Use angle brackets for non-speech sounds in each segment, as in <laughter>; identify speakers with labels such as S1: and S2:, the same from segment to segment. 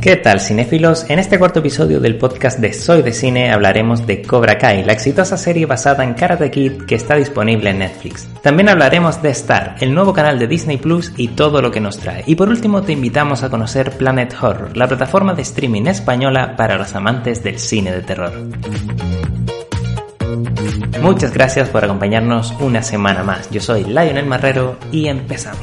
S1: ¿Qué tal cinéfilos? En este cuarto episodio del podcast de Soy de Cine hablaremos de Cobra Kai, la exitosa serie basada en Karate Kid que está disponible en Netflix. También hablaremos de Star, el nuevo canal de Disney Plus y todo lo que nos trae. Y por último te invitamos a conocer Planet Horror, la plataforma de streaming española para los amantes del cine de terror. Muchas gracias por acompañarnos una semana más. Yo soy Lionel Marrero y empezamos.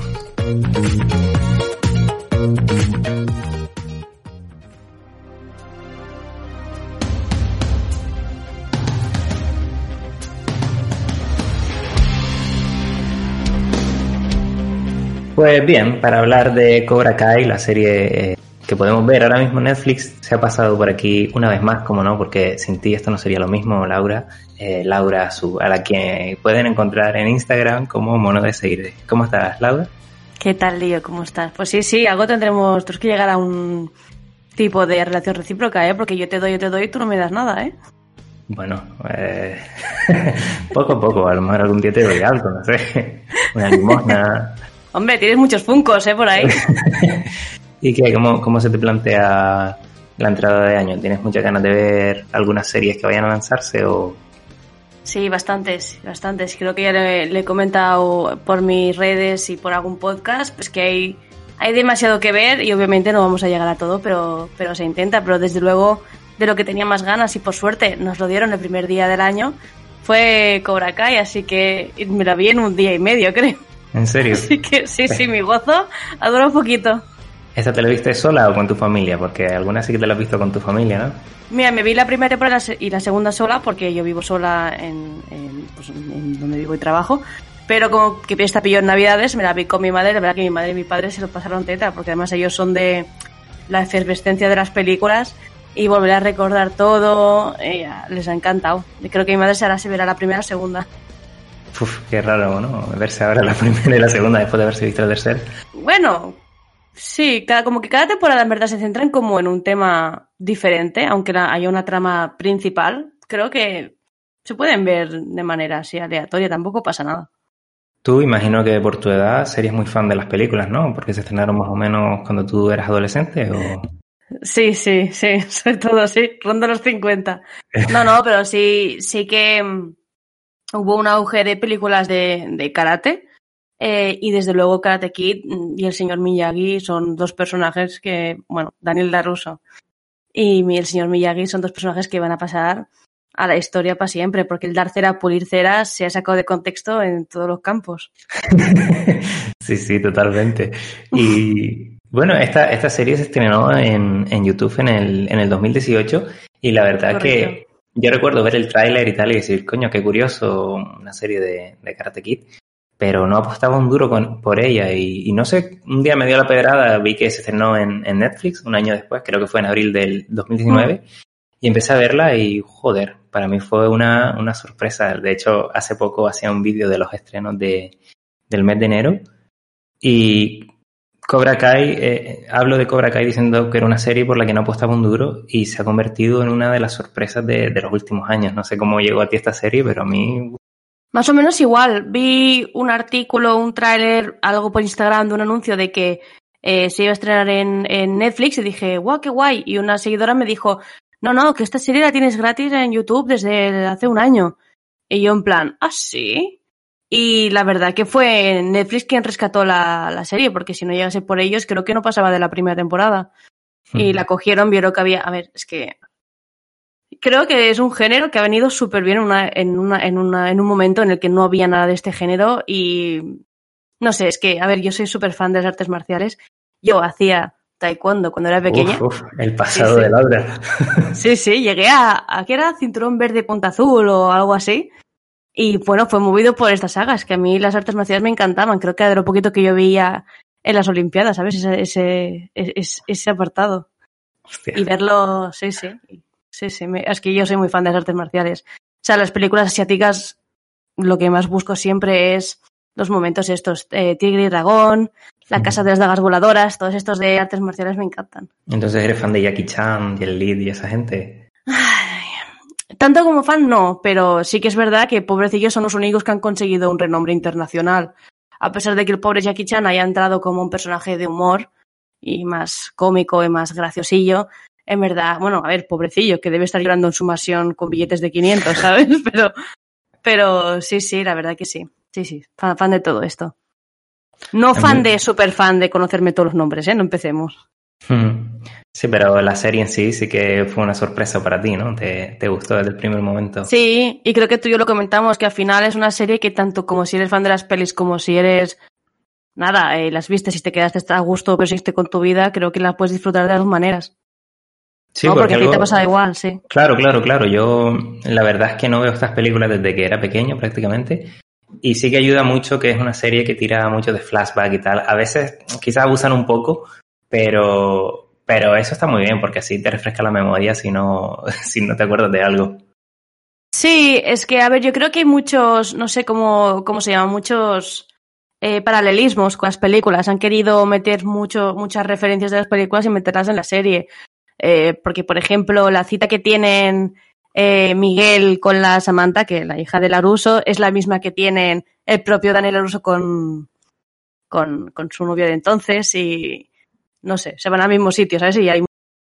S1: Pues bien, para hablar de Cobra Kai, la serie eh, que podemos ver ahora mismo en Netflix, se ha pasado por aquí una vez más, como no, porque sin ti esto no sería lo mismo, Laura. Eh, Laura, su, a la que pueden encontrar en Instagram como Mono de Seguir. ¿Cómo estás, Laura?
S2: ¿Qué tal, Lío? ¿Cómo estás? Pues sí, sí, algo tendremos, tenemos que llegar a un tipo de relación recíproca, ¿eh? Porque yo te doy, yo te doy y tú no me das nada, ¿eh?
S1: Bueno, eh, <laughs> poco a poco, a lo mejor algún día te doy algo, no sé, <laughs> una limosna,
S2: Hombre, tienes muchos funcos, ¿eh? Por ahí. <laughs>
S1: ¿Y qué? ¿Cómo, ¿Cómo se te plantea la entrada de año? ¿Tienes muchas ganas de ver algunas series que vayan a lanzarse o...?
S2: Sí, bastantes, bastantes. Creo que ya le, he comentado por mis redes y por algún podcast, pues que hay, hay demasiado que ver y obviamente no vamos a llegar a todo, pero, pero se intenta. Pero desde luego, de lo que tenía más ganas y por suerte nos lo dieron el primer día del año, fue Cobra Kai, así que me la vi en un día y medio, creo.
S1: ¿En serio? <laughs>
S2: Sí, que, sí, sí, mi gozo ha durado un poquito.
S1: ¿Esta te la viste sola o con tu familia? Porque alguna sí que te la has visto con tu familia, ¿no?
S2: Mira, me vi la primera temporada y la segunda sola porque yo vivo sola en, pues, donde vivo y trabajo. Pero como que esta pilló en Navidades, me la vi con mi madre. La verdad que mi madre y mi padre se lo pasaron teta porque además ellos son de la efervescencia de las películas y volver a recordar todo. les ha encantado. Creo que mi madre se hará se verá la primera o segunda.
S1: Uf, qué raro, ¿no? Verse ahora la <laughs> primera y la segunda después de haberse visto el tercer.
S2: Bueno, sí, cada, como que cada temporada en verdad se centran como en un tema diferente, aunque haya una trama principal. Creo que se pueden ver de manera así aleatoria, tampoco pasa nada.
S1: Tú imagino que por tu edad serías muy fan de las películas, ¿no? Porque se estrenaron más o menos cuando tú eras adolescente o...
S2: Sí, sí, sí, <laughs> sobre todo sí, ronda los 50. No, no, pero sí, sí que hubo un auge de películas de, karate eh, y desde luego Karate Kid y el señor Miyagi son dos personajes que, bueno, Daniel Daruso y el señor Miyagi son dos personajes que van a pasar a la historia para siempre, porque el dar cera, pulir cera se ha sacado de contexto en todos los campos. <laughs>
S1: sí, sí, totalmente. Y bueno, esta, esta serie se estrenó en, en YouTube en el, en el 2018 y la verdad que yo recuerdo ver el tráiler y tal y decir, coño, qué curioso, una serie de, de Karate Kid, pero no apostaba un duro con, por ella y, no sé, un día me dio la pedrada, vi que se estrenó en, Netflix un año después, creo que fue en abril del 2019, mm. y empecé a verla y joder, para mí fue una, una sorpresa. De hecho, hace poco hacía un vídeo de los estrenos de, del mes de enero y Cobra Kai, eh, hablo de Cobra Kai diciendo que era una serie por la que no apostaba un duro y se ha convertido en una de las sorpresas de, los últimos años. No sé cómo llegó a ti esta serie, pero a mí...
S2: Más o menos igual. Vi un artículo, un tráiler, algo por Instagram de un anuncio de que eh, se iba a estrenar en, en, Netflix y dije, guau, qué guay. Y una seguidora me dijo, no, no, que esta serie la tienes gratis en YouTube desde hace un año. Y yo en plan, ¿ah, sí? Y la verdad que fue Netflix quien rescató la, serie, porque si no llegase por ellos, creo que no pasaba de la primera temporada. Y la cogieron, vieron que había. A ver, es que. Creo que es un género que ha venido súper bien una, en, una, en, una, en un momento en el que no había nada de este género. Y. No sé, es que, a ver, yo soy súper fan de las artes marciales. Yo hacía taekwondo cuando era pequeña.
S1: el pasado de Laura.
S2: sí, sí, llegué a, a. ¿Qué era? Cinturón verde punta azul o algo así. Y bueno, fue movido por estas sagas, que a mí las artes marciales me encantaban. Creo que era de lo poquito que yo veía en las Olimpiadas, ¿sabes? Ese, ese, ese, apartado. Y verlo, sí, sí. Sí, sí. es que yo soy muy fan de las artes marciales. O sea, las películas asiáticas, lo que más busco siempre es los momentos estos, eh, Tigre y Dragón, La Casa de las Dagas Voladoras, todos estos de artes marciales me encantan.
S1: Entonces eres fan de Jackie Chan, y el Lead y esa gente.
S2: Tanto como fan no, pero sí que es verdad que pobrecillos son los únicos que han conseguido un renombre internacional. A pesar de que el pobre Jackie Chan haya entrado como un personaje de humor y más cómico y más graciosillo, en verdad, bueno, a ver, pobrecillo, que debe estar llorando en su mansión con billetes de 500, ¿sabes? <laughs> Pero, pero sí, sí, la verdad que sí. Sí, sí, fan, fan de todo esto. No fan de super fan de conocerme todos los nombres, ¿eh? No empecemos.
S1: Sí, pero la serie en sí sí que fue una sorpresa para ti, ¿no? Te, te, gustó desde el primer momento.
S2: Sí, y creo que tú y yo lo comentamos, que al final es una serie que tanto como si eres fan de las pelis como si eres... Nada, eh, las viste, si te quedaste a gusto, pero seguiste con tu vida, creo que la puedes disfrutar de dos maneras.
S1: Sí,
S2: no,
S1: porque,
S2: porque a ti te pasa igual, sí.
S1: Claro, claro, claro. Yo la verdad es que no veo estas películas desde que era pequeño prácticamente. Y sí que ayuda mucho que es una serie que tira mucho de flashback y tal. A veces quizás abusan un poco, pero, pero eso está muy bien porque así te refresca la memoria si no, <laughs> si no te acuerdas de algo.
S2: Sí, es que, a ver, yo creo que hay muchos, no sé cómo, cómo se llama, muchos eh, paralelismos con las películas. Han querido meter mucho, muchas referencias de las películas y meterlas en la serie. Eh, porque, por ejemplo, la cita que tienen eh, Miguel con la Samantha, que la hija de Laruso, es la misma que tienen el propio Daniel Laruso con, con, con su novio de entonces y no sé, se van al mismo sitio, ¿sabes? Y hay un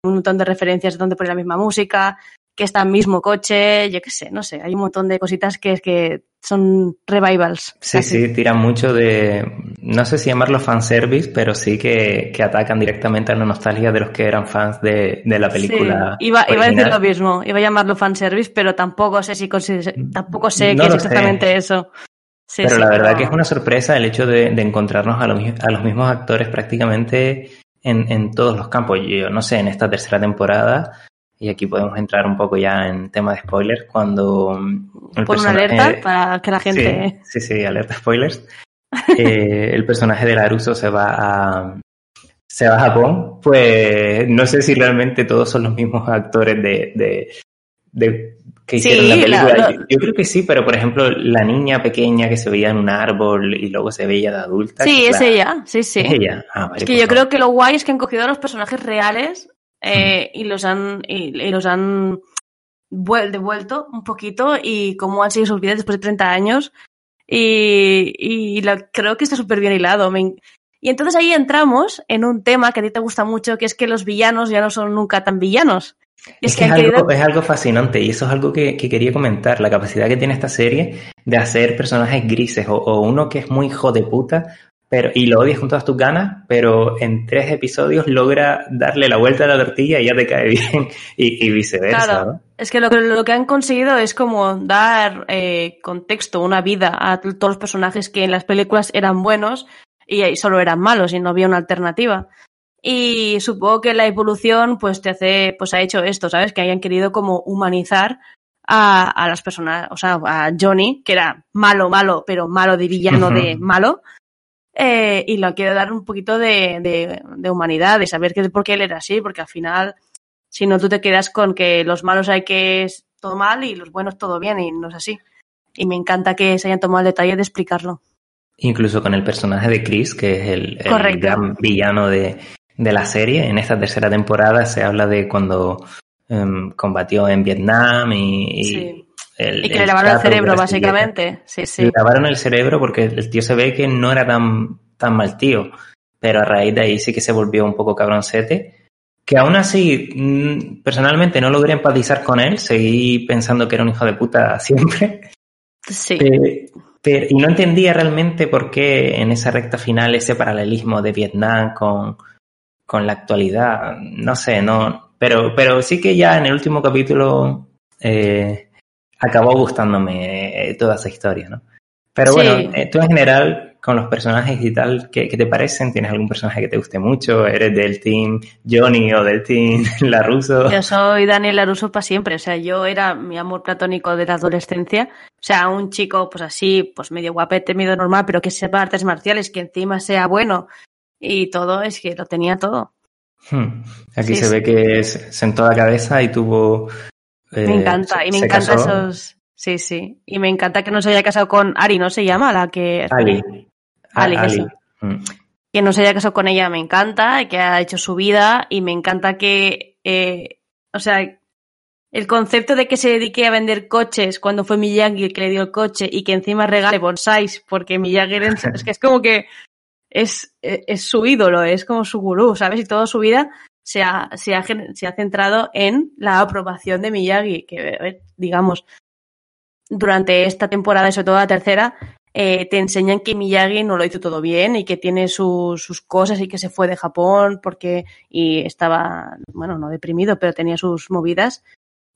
S2: montón de referencias de donde poner la misma música, que está en el mismo coche, yo qué sé, no sé, hay un montón de cositas que, que son revivals.
S1: Sí, sí, tiran mucho de, no sé si llamarlo fanservice, pero sí que, que, atacan directamente a la nostalgia de los que eran fans de, de la película.
S2: Sí, iba, iba, a decir lo mismo, iba a llamarlo fanservice, pero tampoco sé si tampoco sé
S1: no
S2: qué es exactamente sé. eso.
S1: Sí, pero sí, la verdad pero... que es una sorpresa el hecho de, de encontrarnos a los, a los, mismos actores prácticamente en, en, todos los campos. Yo no sé, en esta tercera temporada, y aquí podemos entrar un poco ya en tema de spoilers, cuando...
S2: El Pon una alerta para que la gente...
S1: Sí, sí, sí alerta spoilers. <laughs> eh, el personaje de Laruso se va a... Se va a Japón, pues no sé si realmente todos son los mismos actores de, de, de que hicieron sí, la película. La, la... Yo, yo, creo que sí, pero por ejemplo, la niña pequeña que se veía en un árbol y luego se veía de adulta.
S2: Sí, es la... ella, sí, sí.
S1: Es ella. Ah, vale,
S2: es que yo favor. creo que lo guay es que han cogido a los personajes reales eh, y los han, y, y los han devuelto un poquito y cómo han sido sus vidas después de 30 años. Y, y la, creo que está súper bien hilado. Me, y entonces ahí entramos en un tema que a ti te gusta mucho, que es que los villanos ya no son nunca tan villanos.
S1: Es, que, es, que querido... algo, es, algo, fascinante y eso es algo que, que, quería comentar, la capacidad que tiene esta serie de hacer personajes grises o, o, uno que es muy hijo de puta pero, y lo odias con todas tus ganas, pero en tres episodios logra darle la vuelta a la tortilla y ya te cae <laughs> bien y, y viceversa.
S2: Claro,
S1: ¿no?
S2: es que lo, que lo que han conseguido es como dar eh, contexto, una vida a todos los personajes que en las películas eran buenos y solo eran malos y no había una alternativa. Y supongo que la evolución pues te hace, pues ha hecho esto, ¿sabes? Que hayan querido como humanizar a, a las personas, o sea, a Johnny, que era malo, malo, pero malo de villano uh -huh. de malo. Eh, y lo quiero dar un poquito de, de, de, humanidad, de saber que por qué él era así, porque al final, si no, tú te quedas con que los malos hay que es todo mal y los buenos todo bien, y no es así. Y me encanta que se hayan tomado el detalle de explicarlo.
S1: Incluso con el personaje de Chris, que es el, el gran villano de, de la serie. En esta tercera temporada se habla de cuando um, combatió en Vietnam y,
S2: sí. El, y que le lavaron el cerebro, básicamente. Sí, sí.
S1: Le lavaron el cerebro porque el tío se ve que no era tan, tan mal tío, pero a raíz de ahí sí que se volvió un poco cabroncete. Que aún así, mm, personalmente no logré empatizar con él, seguí pensando que era un hijo de puta <laughs> siempre.
S2: Sí.
S1: Pero, y no entendía realmente por qué en esa recta final ese paralelismo de Vietnam con, con la actualidad, no sé, no, pero, pero sí que ya en el último capítulo eh, acabó gustándome eh, toda esa historia, ¿no? Pero sí. bueno, eh, tú en general, con los personajes y tal, ¿qué, ¿qué, te parecen? ¿Tienes algún personaje que te guste mucho? ¿Eres del team Johnny o del team <laughs> Laruso?
S2: Yo soy Daniel Laruso para siempre, o sea, yo era mi amor platónico de la adolescencia, o sea, un chico pues así, pues medio guapete, medio normal, pero que sepa artes marciales, que encima sea bueno, y todo, es que lo tenía todo.
S1: Hmm. Aquí sí, se sí. ve que sentó la cabeza y tuvo...
S2: Eh, me encanta, y me encanta casó. esos... Sí, sí. Y me encanta que no se haya casado con Ari, ¿no se llama? La que...
S1: Ali.
S2: Ali, Ali. Hmm. Que no se haya casado con ella, me encanta, que ha hecho su vida y me encanta que... Eh, o sea, el concepto de que se dedique a vender coches cuando fue Miyagi el que le dio el coche y que encima regale bonsáis porque Miyagi <laughs> es que es como que es, es, su ídolo, es como su gurú, ¿sabes? Y toda su vida se ha, se ha, se ha centrado en la aprobación de Miyagi, que digamos, durante esta temporada y sobre todo la tercera, eh, te enseñan que Miyagi no lo hizo todo bien y que tiene sus, sus cosas y que se fue de Japón porque y estaba, bueno, no deprimido, pero tenía sus movidas.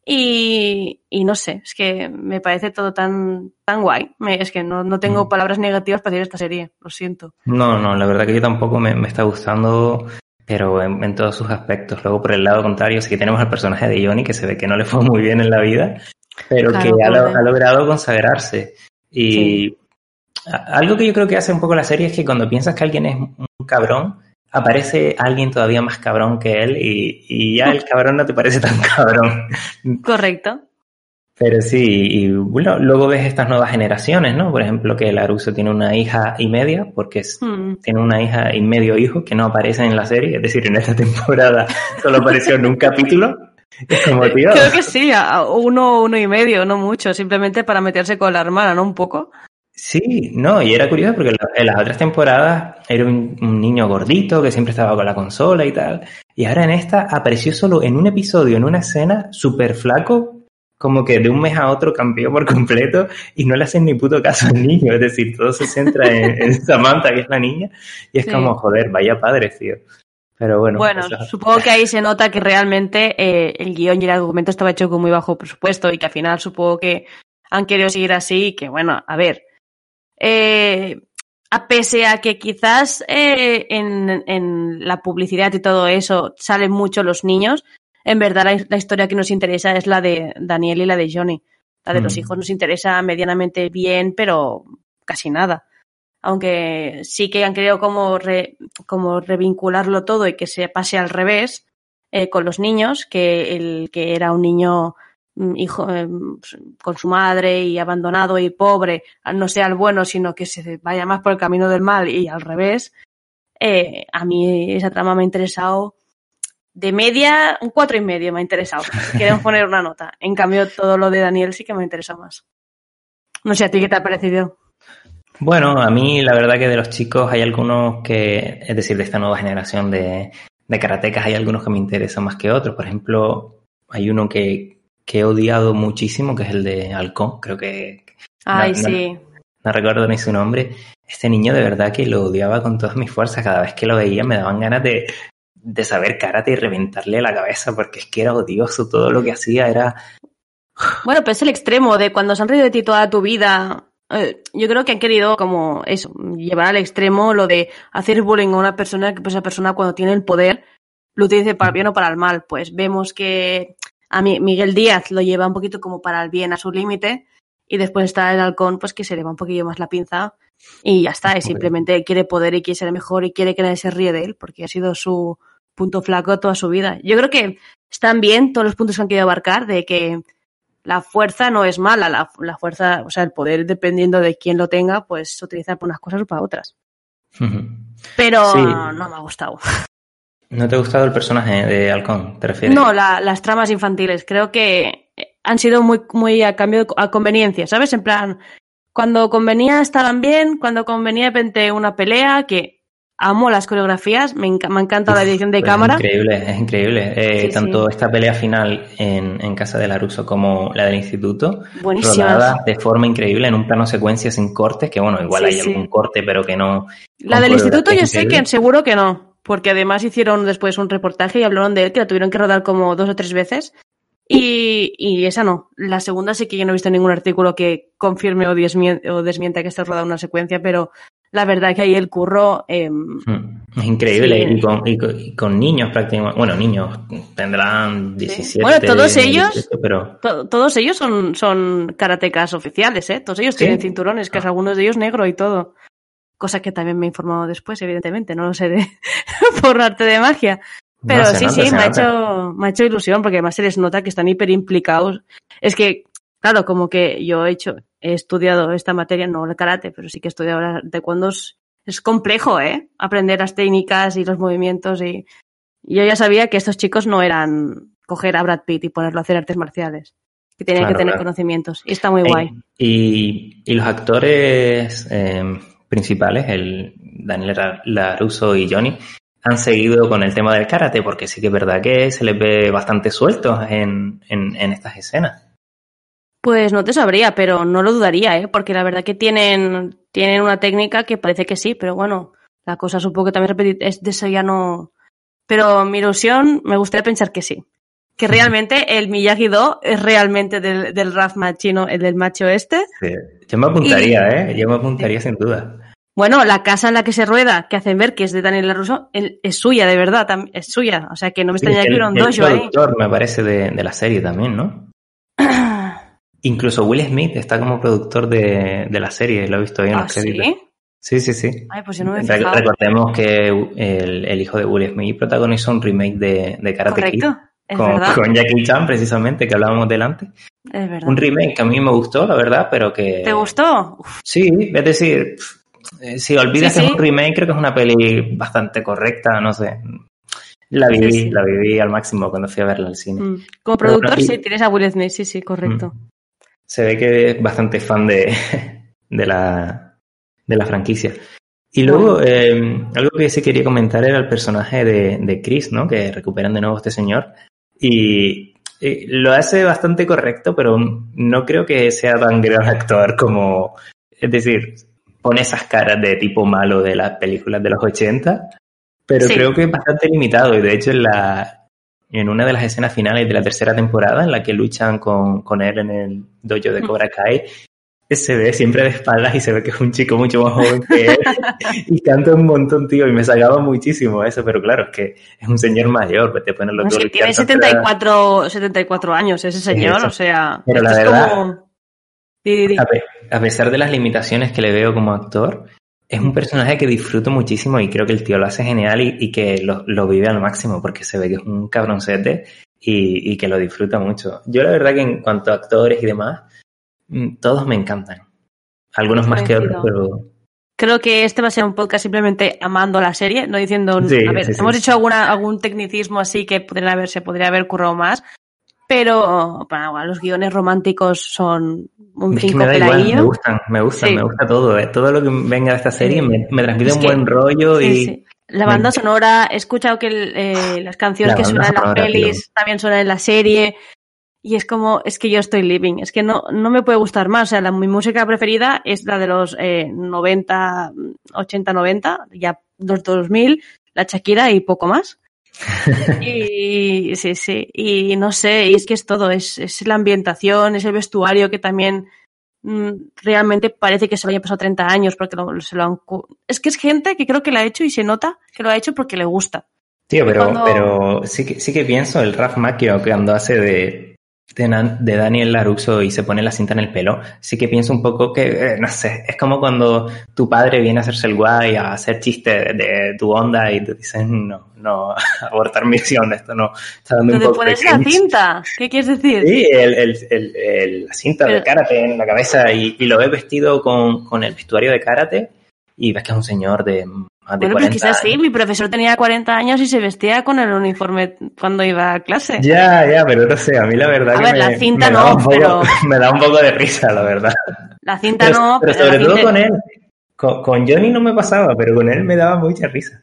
S2: Y, y no sé, es que me parece todo tan, tan guay. es que no, no tengo mm. palabras negativas para decir esta serie, lo siento.
S1: No, no, la verdad que yo tampoco me, me está gustando pero en, en, todos sus aspectos. Luego, por el lado contrario, sí que tenemos al personaje de Johnny, que se ve que no le fue muy bien en la vida, pero que ha, ha, logrado consagrarse. Y sí algo que yo creo que hace un poco la serie es que cuando piensas que alguien es un cabrón, aparece alguien todavía más cabrón que él y, ya <laughs> el cabrón no te parece tan cabrón.
S2: Correcto.
S1: Pero sí, y bueno, luego ves estas nuevas generaciones, ¿no? Por ejemplo, que Laruso tiene una hija y media, porque hmm. tiene una hija y medio hijo que no aparece en la serie, es decir, en esta temporada solo apareció en un capítulo.
S2: como, tío. Creo que sí, uno, uno y medio, no mucho, simplemente para meterse con la hermana, ¿no? Un poco.
S1: Sí, no, y era curioso porque en las otras temporadas era un, niño gordito que siempre estaba con la consola y tal. Y ahora en esta apareció solo en un episodio, en una escena, súper flaco, como que de un mes a otro cambió por completo y no le hacen ni puto caso al niño. Es decir, todo se centra en, <laughs> Samantha, que es la niña, y es como, joder, vaya padre, tío. Pero bueno.
S2: Bueno, supongo que ahí se nota que realmente eh, el guion y el argumento estaba hecho con muy bajo presupuesto y que al final supongo que han querido seguir así y que, bueno, a ver, eh, a pese a que quizás eh, en, en, la publicidad y todo eso salen mucho los niños, en verdad la, historia que nos interesa es la de Daniel y la de Johnny. La de los hijos nos interesa medianamente bien, pero casi nada. Aunque sí que han querido como, como revincularlo todo y que se pase al revés eh, con los niños, que el que era un niño Mm, hijo eh, con su madre y abandonado y pobre no sea el bueno, sino que se vaya más por el camino del mal y al revés, eh, a mí esa trama me ha interesado de media, un cuatro y medio me ha interesado. Queremos <laughs> poner una nota. En cambio, todo lo de Daniel sí que me interesa más. No sé, ¿a ti qué te ha parecido?
S1: Bueno, a mí la verdad que de los chicos hay algunos que, es decir, de esta nueva generación de, de karatecas, hay algunos que me interesan más que otros. Por ejemplo, hay uno que, que he odiado muchísimo, que es el de Halcón, creo que...
S2: Ay, sí.
S1: No, recuerdo ni su nombre. Este niño de verdad que lo odiaba con todas mis fuerzas. Cada vez que lo veía me daban ganas de, de saber karate y reventarle la cabeza porque es que era odioso. Todo lo que hacía era...
S2: Bueno, pero es el extremo de cuando se han reído de ti toda tu vida. Eh, yo creo que han querido como eso, llevar al extremo lo de hacer bullying a una persona que pues esa persona cuando tiene el poder lo utilice para el bien o para el mal. Pues vemos que a mí Miguel Díaz lo lleva un poquito como para el bien a su límite y después está el halcón pues que se le va un poquillo más la pinza y ya está, y simplemente quiere poder y quiere ser mejor y quiere que nadie se ríe de él porque ha sido su punto flaco toda su vida. Yo creo que están bien todos los puntos que han querido abarcar de que la fuerza no es mala, la, la fuerza, o sea, el poder dependiendo de quién lo tenga, pues se utiliza para unas cosas o para otras. Pero no me ha gustado.
S1: ¿No te ha gustado el personaje de Halcón, te refieres?
S2: No, las tramas infantiles. Creo que han sido muy, muy a cambio, a conveniencia, ¿sabes? En plan, cuando convenía estaban bien, cuando convenía de repente una pelea, que amo las coreografías, me, me encanta la edición de
S1: pues
S2: cámara.
S1: Es increíble, es increíble. Eh, tanto esta pelea final en, en Casa de Laruso como la del instituto, rodada de forma increíble en un plano secuencia sin cortes, que bueno, igual hay algún corte, pero que no.
S2: La del instituto yo sé que seguro que no porque además hicieron después un reportaje y hablaron de él, que la tuvieron que rodar como dos o tres veces. Y, y esa no. La segunda sí que yo no he visto ningún artículo que confirme o, o desmienta que está rodada una secuencia, pero la verdad es que ahí el curro... Eh,
S1: es increíble. Y, con, y, con, niños prácticamente. Bueno, niños tendrán 17.
S2: Bueno, todos ellos... pero... todos ellos son, son karatecas oficiales, ¿eh? Todos ellos tienen cinturones, que es ah. algunos de ellos negro y todo cosa que también me he informado después, evidentemente, no lo sé de, <laughs> por arte de magia. Pero sí, sí, me ha, hecho, me ha hecho ilusión porque además se les nota que están hiper implicados. Es que, claro, como que yo he hecho, he estudiado esta materia, no el karate, pero sí que he estudiado ahora taekwondo. Es, es complejo, ¿eh? Aprender las técnicas y los movimientos y yo ya sabía que estos chicos no eran, coger a Brad Pitt y ponerlo a hacer artes marciales. Que tenía que tener conocimientos. Y está muy guay.
S1: Y, y los actores eh, principales, el Daniel Laruso y Johnny, han seguido con el tema del karate, porque sí que es verdad que se les ve bastante sueltos en, en, estas escenas.
S2: Pues no te sabría, pero no lo dudaría, ¿eh? porque la verdad que tienen, tienen una técnica que parece que sí, pero bueno, la cosa supongo que también es de eso ya no. Pero mi ilusión me gustaría pensar que sí. Que realmente el Miyagi-Do es realmente del, del Raf machino, el del macho este.
S1: Sí. Yo me apuntaría, ¿eh? Yo me apuntaría sin duda.
S2: Bueno, la casa en la que se rueda, que hacen ver que es de Daniel LaRusso, es suya, de verdad, es suya. O sea que no me extraña que hubiera un dojo ahí.
S1: productor, me parece, de, de, la serie también, ¿no? <clears throat> Incluso Will Smith está como productor de, de la serie, lo he visto ahí en los ¿Ah, créditos. ¿sí? Sí, sí,
S2: Ay, pues yo no me he fijado.
S1: Recordemos que el, el, hijo de Will Smith protagonizó un remake de, de Karate
S2: Correcto.
S1: Kid. Con, con, Jackie Chan, precisamente, que hablábamos delante.
S2: Es verdad.
S1: Un remake que a mí me gustó, la verdad, pero que...
S2: ¿Te gustó?
S1: Sí, es decir, eh, si olvidas que es un remake, creo que es una peli bastante correcta, no sé. La viví, la viví al máximo cuando fui a verla al cine. Mm.
S2: Como productor, sí, tienes a Will Smith, sí, sí, correcto.
S1: Se ve que es bastante fan de, <laughs> de, la, de la franquicia. Y luego, eh, algo que sí quería comentar era el personaje de, de Chris, ¿no? Que recuperan de nuevo este señor. Y, y lo hace bastante correcto, pero no creo que sea tan gran actor como. Es decir, pone esas caras de tipo malo de las películas de los 80, pero creo que es bastante limitado y de hecho en la en una de las escenas finales de la tercera temporada en la que luchan con, con él en el dojo de Cobra Kai, se ve siempre de espaldas y se ve que es un chico mucho más joven que él. <laughs> Y canta un montón, tío, y me sacaba muchísimo eso, pero claro, es que es un señor mayor, te ponen los
S2: no,
S1: dos.
S2: tiene 74, 74 años ese señor, o sea,
S1: pero la verdad, como... A, pesar de las limitaciones que le veo como actor, es un personaje que disfruto muchísimo y creo que el tío lo hace genial y, que lo, vive al máximo porque se ve que es un cabroncete y, que lo disfruta mucho. Yo la verdad que en cuanto a actores y demás, mm, todos me encantan. Algunos más que otros, pero...
S2: Creo que este va a ser un podcast simplemente amando la serie, no diciendo... a ver, hemos hecho alguna, algún tecnicismo así que podría haber, se podría haber currado más, pero bueno, los guiones románticos son un cinco
S1: me, me gustan, me gusta, me gusta todo. Eh. Todo lo que venga de esta serie me, transmite un buen rollo y...
S2: La banda sonora, he escuchado que eh, las canciones que suenan en las pelis también suenan en la serie. Y es como, es que yo estoy living, es que no, no me puede gustar más. O sea, la, mi música preferida es la de los eh, 90, 80, 90, ya los 2000, la Shakira y poco más. <laughs> y sí, sí, y no sé, y es que es todo, es, es la ambientación, es el vestuario que también mm, realmente parece que se lo haya pasado 30 años porque se lo han... Es que es gente que creo que lo ha hecho y se nota que lo ha hecho porque le gusta.
S1: Tío, pero, pero sí, que, sí que pienso el Raf Macchio que cuando hace de, de, Daniel Laruso y se pone la cinta en el pelo, sí que pienso un poco que, eh, no sé, es como cuando tu padre viene a hacerse el guay, a hacer chistes de, tu onda y te dicen, no, no, <laughs> abortar misión, esto no,
S2: está dando un poco pones la cinta? ¿Qué quieres decir?
S1: Sí, el, el, el, la cinta de karate en la cabeza y, y lo ves vestido con, con el vestuario de karate y ves que es un señor de bueno, pues
S2: quizás sí, mi profesor tenía 40 años y se vestía con el uniforme cuando iba a clase.
S1: Ya, ya, pero no sé, a mí la verdad.
S2: A
S1: que
S2: ver, la cinta no, pero. <laughs>
S1: Me da un poco de risa, la verdad.
S2: La cinta no,
S1: pero. Pero sobre todo con él. Con, Johnny no me pasaba, pero con él me daba mucha risa.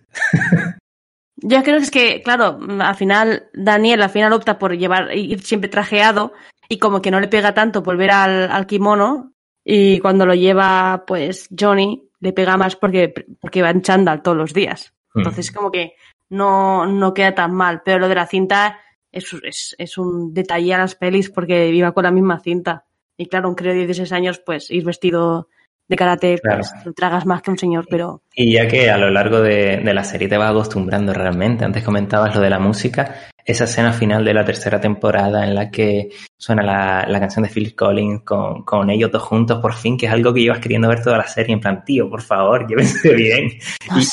S2: Yo creo que es que, claro, al final, Daniel al final opta por llevar, ir siempre trajeado y como que no le pega tanto volver al, al kimono y cuando lo lleva, pues, Johnny, le pega más porque, porque va en chándal todos los días. Hmm. Entonces, como que no, no queda tan mal. Pero lo de la cinta es, es, es un detalle a las pelis porque iba con la misma cinta. Y claro, un creo de 16 años, pues ir vestido de karate, pues lo tragas más que un señor, pero...
S1: Y ya que a lo largo de, de, la serie te vas acostumbrando realmente, antes comentabas lo de la música, esa escena final de la tercera temporada en la que suena la, la canción de Phil Collins con, con, ellos dos juntos, por fin, que es algo que ibas queriendo ver toda la serie, en plan, tío, por favor, <laughs> llévense bien.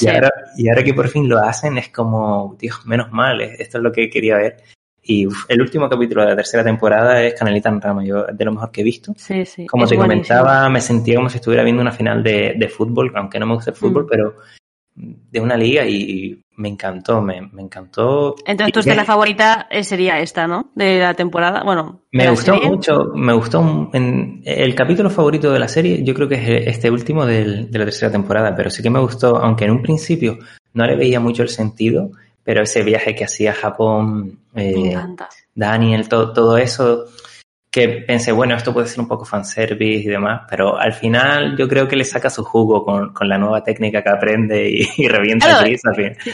S1: y, ahora, y ahora que por fin lo hacen, es como, Dios, menos mal, esto es lo que quería ver. Y el último capítulo de la tercera temporada es Canelita en Rama, yo de lo mejor que he visto.
S2: Sí, sí.
S1: Como te comentaba, me sentía como si estuviera viendo una final de, de fútbol, aunque no me gusta el fútbol, mm. pero de una liga y me encantó, me, me encantó.
S2: Entonces tu escena favorita eh, sería esta, ¿no? De la temporada, bueno.
S1: Me gustó mucho, me gustó en, el capítulo favorito de la serie, yo creo que es este último del, de la tercera temporada, pero sí que me gustó, aunque en un principio no le veía mucho el sentido, pero ese viaje que hacía a Japón, eh, Daniel, todo, todo eso, que pensé, bueno, esto puede ser un poco fanservice y demás, pero al final yo creo que le saca su jugo con, con la nueva técnica que aprende y, <laughs> revienta el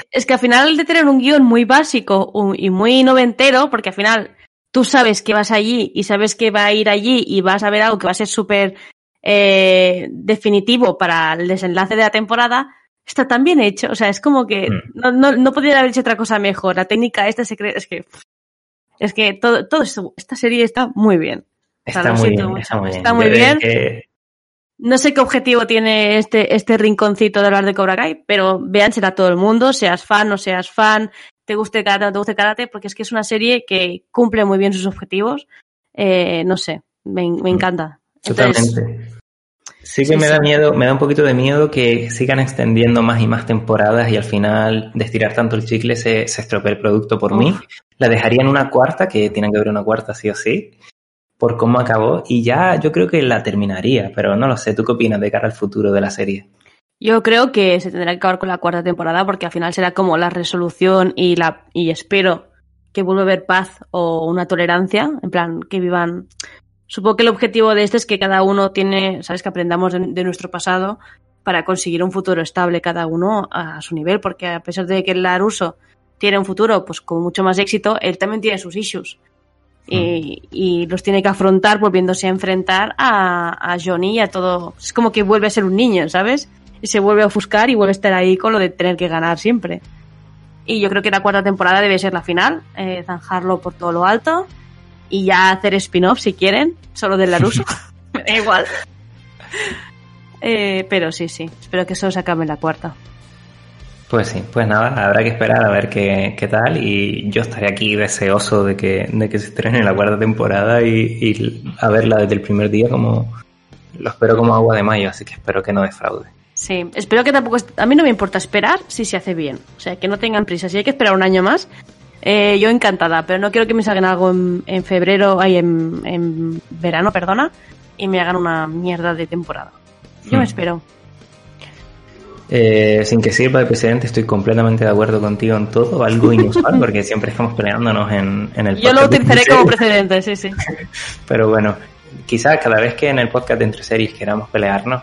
S2: Es que al final de tener un guion muy básico y muy noventero, porque al final tú sabes que vas allí y sabes que va a ir allí y vas a ver algo que va a ser súper eh, definitivo para el desenlace de la temporada, está tan bien hecho. O sea, es como que mm. no, no, no podría haber hecho otra cosa mejor. La técnica esta se cree, es que es que todo, todo esto, esta serie está muy bien.
S1: Está, muy bien,
S2: está muy bien, No sé qué objetivo tiene este, este rinconcito de hablar de Cobra Kai, pero véansela a todo el mundo, seas fan o seas fan, te guste karate o no te guste karate, porque es que es una serie que cumple muy bien sus objetivos. Eh, no sé, me, me mm. encanta.
S1: Totalmente. Sí que me da miedo, me da un poquito de miedo que sigan extendiendo más y más temporadas y al final de estirar tanto el chicle se, se estropee el producto por mí. La dejaría en una cuarta, que tiene que haber una cuarta sí o sí, por cómo acabó y ya yo creo que la terminaría, pero no lo sé. ¿Tú qué opinas de cara al futuro de la serie?
S2: Yo creo que se tendrá que acabar con la cuarta temporada porque al final será como la resolución y la y espero que vuelva a haber paz o una tolerancia, en plan que vivan Supongo que el objetivo de este es que cada uno tiene, sabes, que aprendamos de, nuestro pasado para conseguir un futuro estable cada uno a su nivel, porque a pesar de que el Laruso tiene un futuro pues con mucho más éxito, él también tiene sus issues. Y, y, los tiene que afrontar volviéndose a enfrentar a, a, Johnny y a todo. Es como que vuelve a ser un niño, ¿sabes? Y se vuelve a ofuscar y vuelve a estar ahí con lo de tener que ganar siempre. Y yo creo que la cuarta temporada debe ser la final, eh, zanjarlo por todo lo alto y ya hacer spin-off si quieren, solo del Laruso. Me <laughs> <laughs> da igual. Eh, pero sí, sí, espero que eso se acabe en la cuarta.
S1: Pues sí, pues nada, habrá que esperar a ver qué, qué tal y yo estaré aquí deseoso de que, de que se estrene la cuarta temporada y, a verla desde el primer día como lo espero como agua de mayo, así que espero que no defraude.
S2: Sí, espero que tampoco... A mí no me importa esperar si se hace bien, o sea, que no tengan prisa, si hay que esperar un año más, eh, yo encantada, pero no quiero que me salgan algo en, febrero, ay, en, verano, perdona, y me hagan una mierda de temporada. Yo me hmm. espero.
S1: Eh, sin que sirva de precedente, estoy completamente de acuerdo contigo en todo, algo inusual, <laughs> porque siempre estamos peleándonos en, en el
S2: Yo lo utilizaré como precedente, sí, sí. <laughs>
S1: Pero bueno, quizás cada vez que en el podcast de Entre Series queramos pelearnos,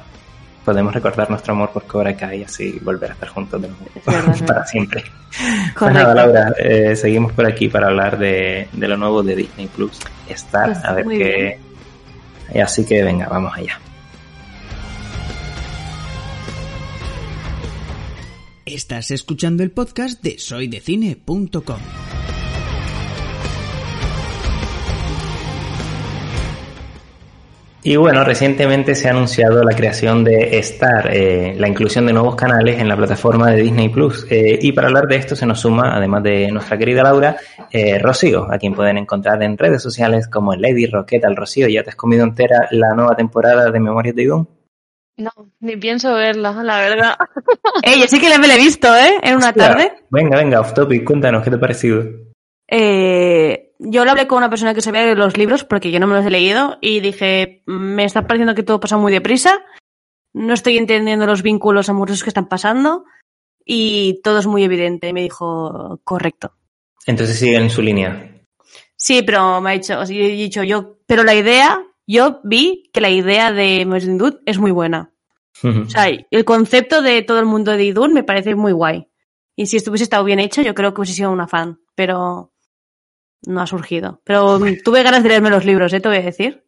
S1: podemos recordar nuestro amor por Cobra Kai y así volver a estar juntos de nuevo <laughs> para siempre. <laughs> Pues nada, Laura, eh, seguimos por aquí para hablar de, lo nuevo de Disney Plus, Star, pues a ver qué. Así que venga, vamos allá.
S3: Estás escuchando el podcast de soydecine.com.
S1: Y bueno, recientemente se ha anunciado la creación de Star, eh, la inclusión de nuevos canales en la plataforma de Disney Plus. Eh, y para hablar de esto se nos suma, además de nuestra querida Laura, eh, Rocío, a quien pueden encontrar en redes sociales como Lady Rocket al Rocío. ¿Ya te has comido entera la nueva temporada de Memorias de Idun?
S4: No, ni pienso verla, la verdad. <laughs>
S2: Ey, yo sí que la he visto, ¿eh? En una tarde.
S1: Venga, venga, off topic, cuéntanos, ¿qué te ha parecido?
S2: Eh, yo lo hablé con una persona que sabía de los libros, porque yo no me los he leído, y dije, me está pareciendo que todo pasa muy deprisa, no estoy entendiendo los vínculos amorosos que están pasando, y todo es muy evidente. Y me dijo, correcto.
S1: Entonces siguen en su línea.
S2: Sí, pero me ha dicho, he dicho yo, pero la idea, yo vi que la idea de Dude es muy buena. o sea, el concepto de todo el mundo de Idun me parece muy guay. Y si estuviese estado bien hecho, yo creo que hubiese sido una fan. Pero no ha surgido. Pero tuve ganas de leerme los libros, ¿eh? Te voy a decir.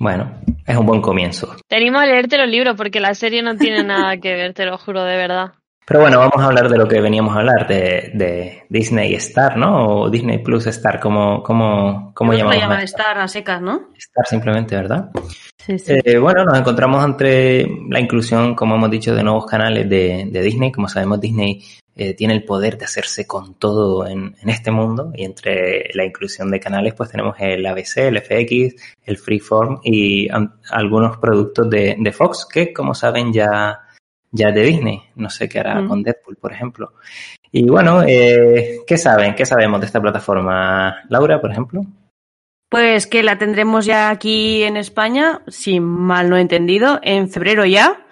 S1: Bueno, es un buen comienzo.
S4: Te animo a leerte los libros porque la serie no tiene <laughs> nada que ver, te lo juro, de verdad.
S1: Pero bueno, vamos a hablar de lo que veníamos a hablar, de, de Disney Star, ¿no? O Disney Plus Star, ¿cómo, cómo, cómo llamamos?
S2: llaman Star a secas, ¿no?
S1: Star simplemente, ¿verdad? Sí, sí. Eh, bueno, nos encontramos entre la inclusión, como hemos dicho, de nuevos canales de, de Disney. Como sabemos, Disney eh, tiene el poder de hacerse con todo en, en, este mundo y entre la inclusión de canales pues tenemos el ABC, el FX, el Freeform y algunos productos de, de, Fox que como saben ya, ya de Disney. No sé qué hará con Deadpool, por ejemplo. Y bueno, eh, ¿qué saben? ¿Qué sabemos de esta plataforma? Laura, por ejemplo.
S2: Pues que la tendremos ya aquí en España, si mal no he entendido, en febrero ya,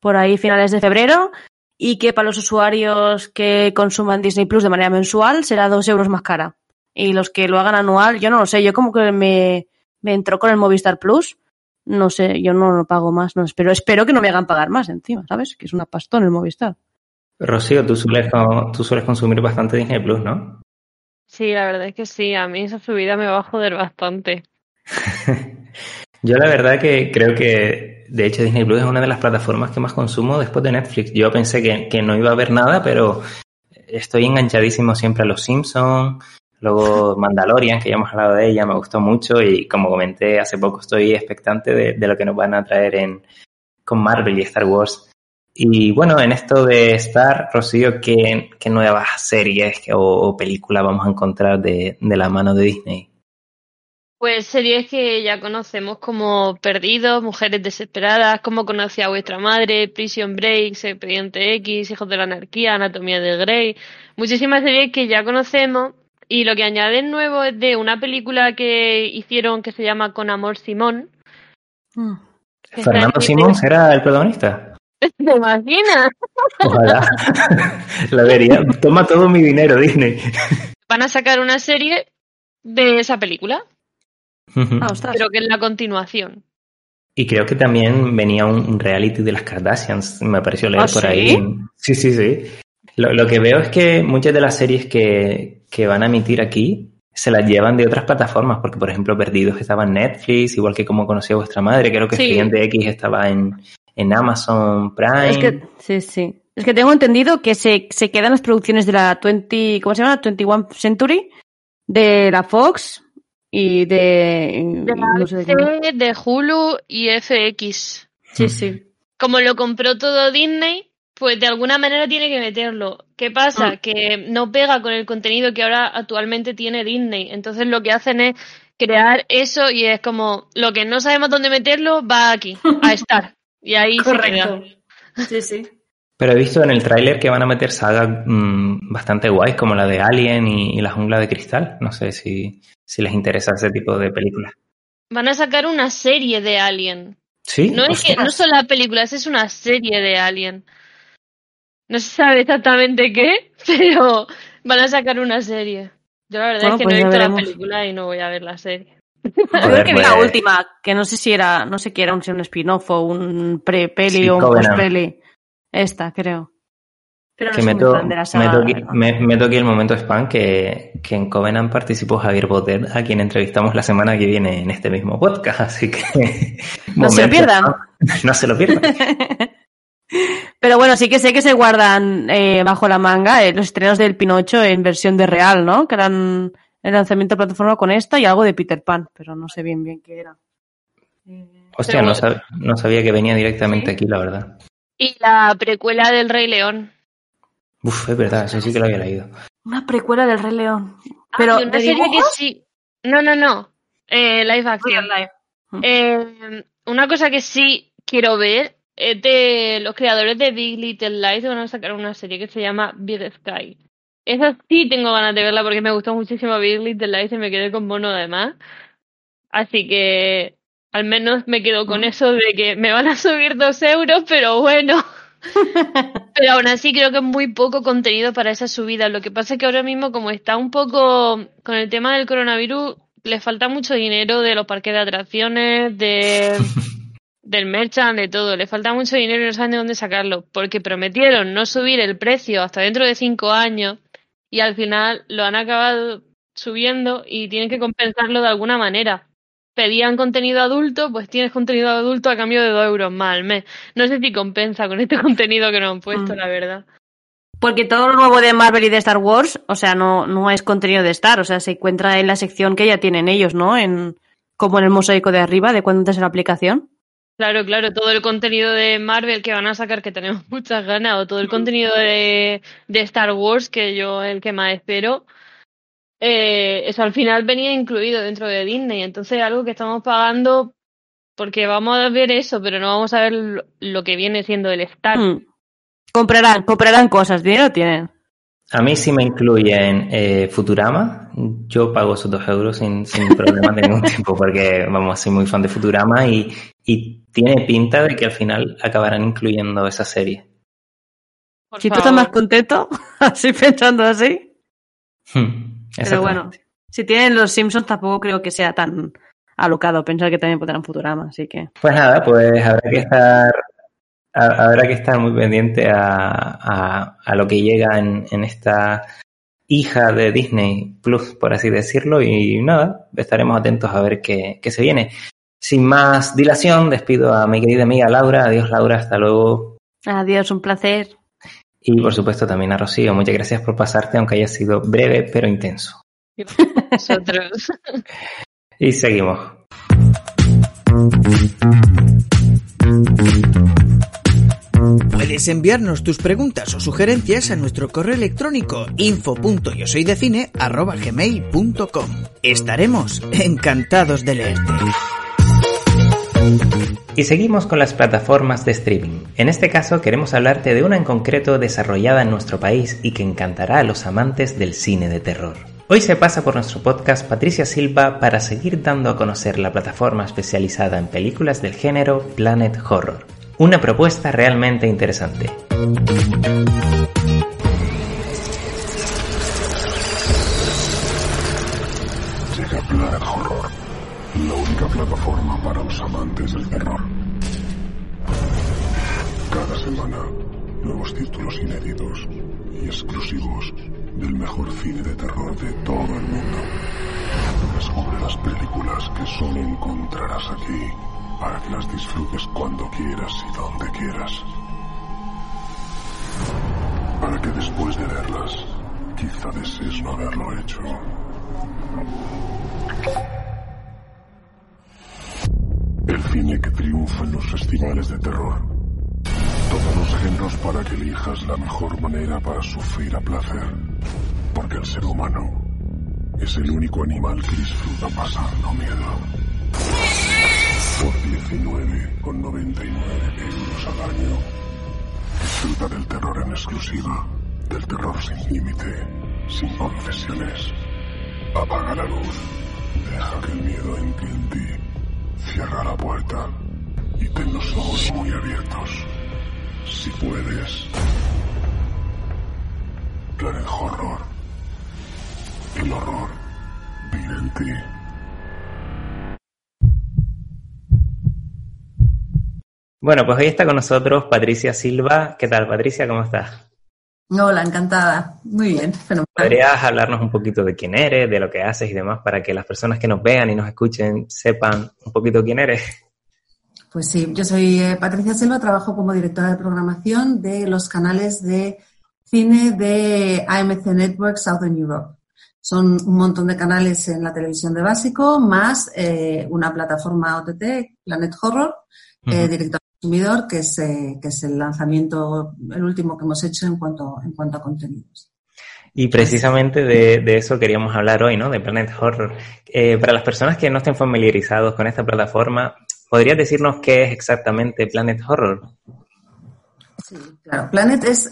S2: por ahí finales de febrero, y que para los usuarios que consuman Disney Plus de manera mensual será dos euros más cara. Y los que lo hagan anual, yo no lo sé, yo como que me, me entró con el Movistar Plus, no sé, yo no lo pago más, no espero, espero que no me hagan pagar más encima, ¿sabes? Que es una pastón el Movistar.
S1: Rocío, tú sueles, tú sueles consumir bastante Disney Plus, ¿no?
S4: Sí, la verdad es que sí, a mí esa subida me va a joder bastante. <laughs>
S1: Yo la verdad que creo que, de hecho, Disney Plus es una de las plataformas que más consumo después de Netflix. Yo pensé que, que no iba a haber nada, pero estoy enganchadísimo siempre a Los Simpsons, luego Mandalorian, que ya hemos hablado de ella, me gustó mucho y como comenté hace poco estoy expectante de, de lo que nos van a traer en, con Marvel y Star Wars. Y bueno, en esto de Star, Rocío, ¿qué, qué nuevas series o, películas vamos a encontrar de, de, la mano de Disney?
S4: Pues series que ya conocemos como Perdidos, Mujeres Desesperadas, Cómo conocí a vuestra madre, Prison Break, Expediente X, Hijos de la Anarquía, Anatomía de Grey. Muchísimas series que ya conocemos y lo que añaden nuevo es de una película que hicieron que se llama Con Amor Simón.
S1: Mm. ¿Fernando Simón será el protagonista? <laughs>
S4: ¿Te imaginas?
S1: Ojalá. <laughs> La vería. Toma todo mi dinero, Disney.
S4: Van a sacar una serie de esa película.
S2: Ah,
S4: pero que es la continuación.
S1: Y creo que también venía un reality de las Kardashians, me pareció leer ¿Ah, por ahí. Sí, sí, sí. Lo, lo, que veo es que muchas de las series que, que van a emitir aquí se las llevan de otras plataformas, porque por ejemplo Perdidos estaba en Netflix, igual que como conocía vuestra madre, creo que sí. X estaba en, en Amazon Prime.
S2: Es que, sí, sí. Es que tengo entendido que se, se quedan las producciones de la 20, ¿cómo se llama? 21 Century, de la Fox y de...
S4: De la no sé de, de Hulu y FX.
S2: Sí, sí.
S4: Como lo compró todo Disney, pues de alguna manera tiene que meterlo. ¿Qué pasa? Mm. Que no pega con el contenido que ahora actualmente tiene Disney. Entonces lo que hacen es crear eso y es como lo que no sabemos dónde meterlo va aquí, a <laughs> estar. Y ahí
S2: Correcto. Sí, sí.
S1: Pero he visto en el tráiler que van a meter sagas mmm, bastante guays, como la de Alien y, y, la jungla de cristal. No sé si, si les interesa ese tipo de películas.
S4: Van a sacar una serie de Alien.
S1: Sí.
S4: No es que no son las películas, es una serie de Alien. No se sabe exactamente qué, <laughs> pero van a sacar una serie. Yo la verdad bueno, es que pues no he visto veremos. la película y no voy a ver la serie.
S2: Creo que vi la última, que no sé si era, no sé qué era, un, un spin-off o un pre-peli sí, o un post-peli. Esta, creo.
S1: Pero no que meto, meto, aquí, me, meto, aquí, el momento spam que, que en Covenant participó Javier Botet, a quien entrevistamos la semana que viene en este mismo podcast, así que... <laughs>
S2: No se lo pierdan.
S1: No se lo pierdan.
S2: Pero bueno, sí que sé que se guardan eh, bajo la manga eh, los estrenos del Pinocho en versión de real, ¿no? Que eran el lanzamiento de plataforma con esta y algo de Peter Pan, pero no sé bien bien qué era.
S1: Hostia, no, sab no, sabía que venía directamente ¿Sí? aquí, la verdad.
S4: Y la precuela del Rey León.
S1: Uf, es verdad, eso sí que lo había leído.
S2: Una precuela del Rey León. Pero
S4: ah, una serie que sí. No, no, no. Eh, live action.
S2: Live.
S4: Eh, una cosa que sí quiero ver es de los creadores de Big Little Lies van a sacar una serie que se llama Big Sky. Esa sí tengo ganas de verla porque me gustó muchísimo Big Little Lies y me quedé con mono además. Así que al menos me quedo con eso de que me van a subir dos euros, pero bueno. <laughs> pero aún así creo que es muy poco contenido para esa subida. Lo que pasa es que ahora mismo como está un poco con el tema del coronavirus, le falta mucho dinero de los parques de atracciones, de <laughs> del merchant, de todo. Le falta mucho dinero y no saben de dónde sacarlo. Porque prometieron no subir el precio hasta dentro de cinco años y al final lo han acabado subiendo y tienen que compensarlo de alguna manera. Pedían contenido adulto, pues tienes contenido adulto a cambio de dos euros más al mes. No sé si compensa con este <laughs> contenido que nos han puesto, mm. la verdad.
S2: Porque todo lo nuevo de Marvel y de Star Wars, o sea, no, no es contenido de Star, o sea, se encuentra en la sección que ya tienen ellos, ¿no? En, como en el mosaico de arriba, de cuando es la aplicación.
S4: Claro, claro, todo el contenido de Marvel que van a sacar, que tenemos <laughs> muchas ganas, o todo el contenido de, de Star Wars, que yo el que más espero, eh, eso al final venía incluido dentro de Disney. Entonces, algo que estamos pagando porque vamos a ver eso, pero no vamos a ver lo que viene siendo el Star.
S2: Mm. Comprarán, comprarán cosas, dinero tienen.
S1: A mí si me incluyen eh, Futurama, yo pago esos dos euros sin, sin <laughs> problema de ningún tipo, porque vamos, soy muy fan de Futurama y, y tiene pinta de que al final acabarán incluyendo esa serie.
S4: Por
S2: si tú estás más contento, <laughs> así pensando así.
S1: Hmm,
S2: Pero bueno, si tienen los Simpsons tampoco creo que sea tan alocado pensar que también podrán Futurama, así que...
S1: Pues nada, pues habrá que estar, ha- habrá que estar muy pendiente a, a- a lo que llega en, en esta hija de Disney Plus, por así decirlo, y nada, estaremos atentos a ver qué, qué se viene. Sin más dilación, despido a mi querida amiga Laura. Adiós Laura, hasta luego.
S2: Adiós, un placer.
S1: Y por supuesto también a Rocío. Muchas gracias por pasarte, aunque haya sido breve pero intenso.
S4: Nosotros. <laughs>
S1: Y seguimos.
S3: Puedes enviarnos tus preguntas o sugerencias a nuestro correo electrónico info.yosoydecine@gmail.com. Estaremos encantados de leerte.
S1: Y seguimos con las plataformas de streaming. En este caso queremos hablarte de una en concreto desarrollada en nuestro país y que encantará a los amantes del cine de terror. Hoy se pasa por nuestro podcast Patricia Silva para seguir dando a conocer la plataforma especializada en películas del género Planet Horror. Una propuesta realmente interesante.
S5: Plataforma para los amantes del terror. Cada semana, nuevos títulos inéditos y exclusivos del mejor cine de terror de todo el mundo. Descubre las películas que solo encontrarás aquí para que las disfrutes cuando quieras y donde quieras. Para que después de verlas, quizá desees no haberlo hecho. El cine que triunfa en los festivales de terror. Todos los géneros para que elijas la mejor manera para sufrir a placer. Porque el ser humano es el único animal que disfruta pasando miedo. Por 19,99 euros al año. Disfruta del terror en exclusiva. Del terror sin límite. Sin concesiones. Apaga la luz. Deja que el miedo entre en ti. Cierra la puerta y ten los ojos muy abiertos. Si puedes. Planet Horror. El horror vive en ti.
S1: Bueno, pues hoy está con nosotros Patricia Silva. ¿Qué tal, Patricia? ¿Cómo estás?
S6: Hola, encantada. Muy bien, fenomenal.
S1: ¿Podrías hablarnos un poquito de quién eres, de lo que haces y demás, para que las personas que nos vean y nos escuchen sepan un poquito quién eres?
S6: Pues sí, yo soy eh, Patricia Silva, trabajo como directora de programación de los canales de cine de AMC Network Southern Europe. Son un montón de canales en la televisión de básico, más eh, una plataforma OTT, Planet Horror, eh,
S1: Ujú.
S6: directo al consumidor, que es, eh, que es el lanzamiento, el último que hemos hecho en cuanto, en cuanto a contenidos.
S1: Y precisamente de, de eso queríamos hablar hoy, ¿no? De Planet Horror. Eh, para las personas que no estén familiarizados con esta plataforma, ¿podrías decirnos qué es exactamente Planet Horror?
S6: Sí, claro. Planet es eh,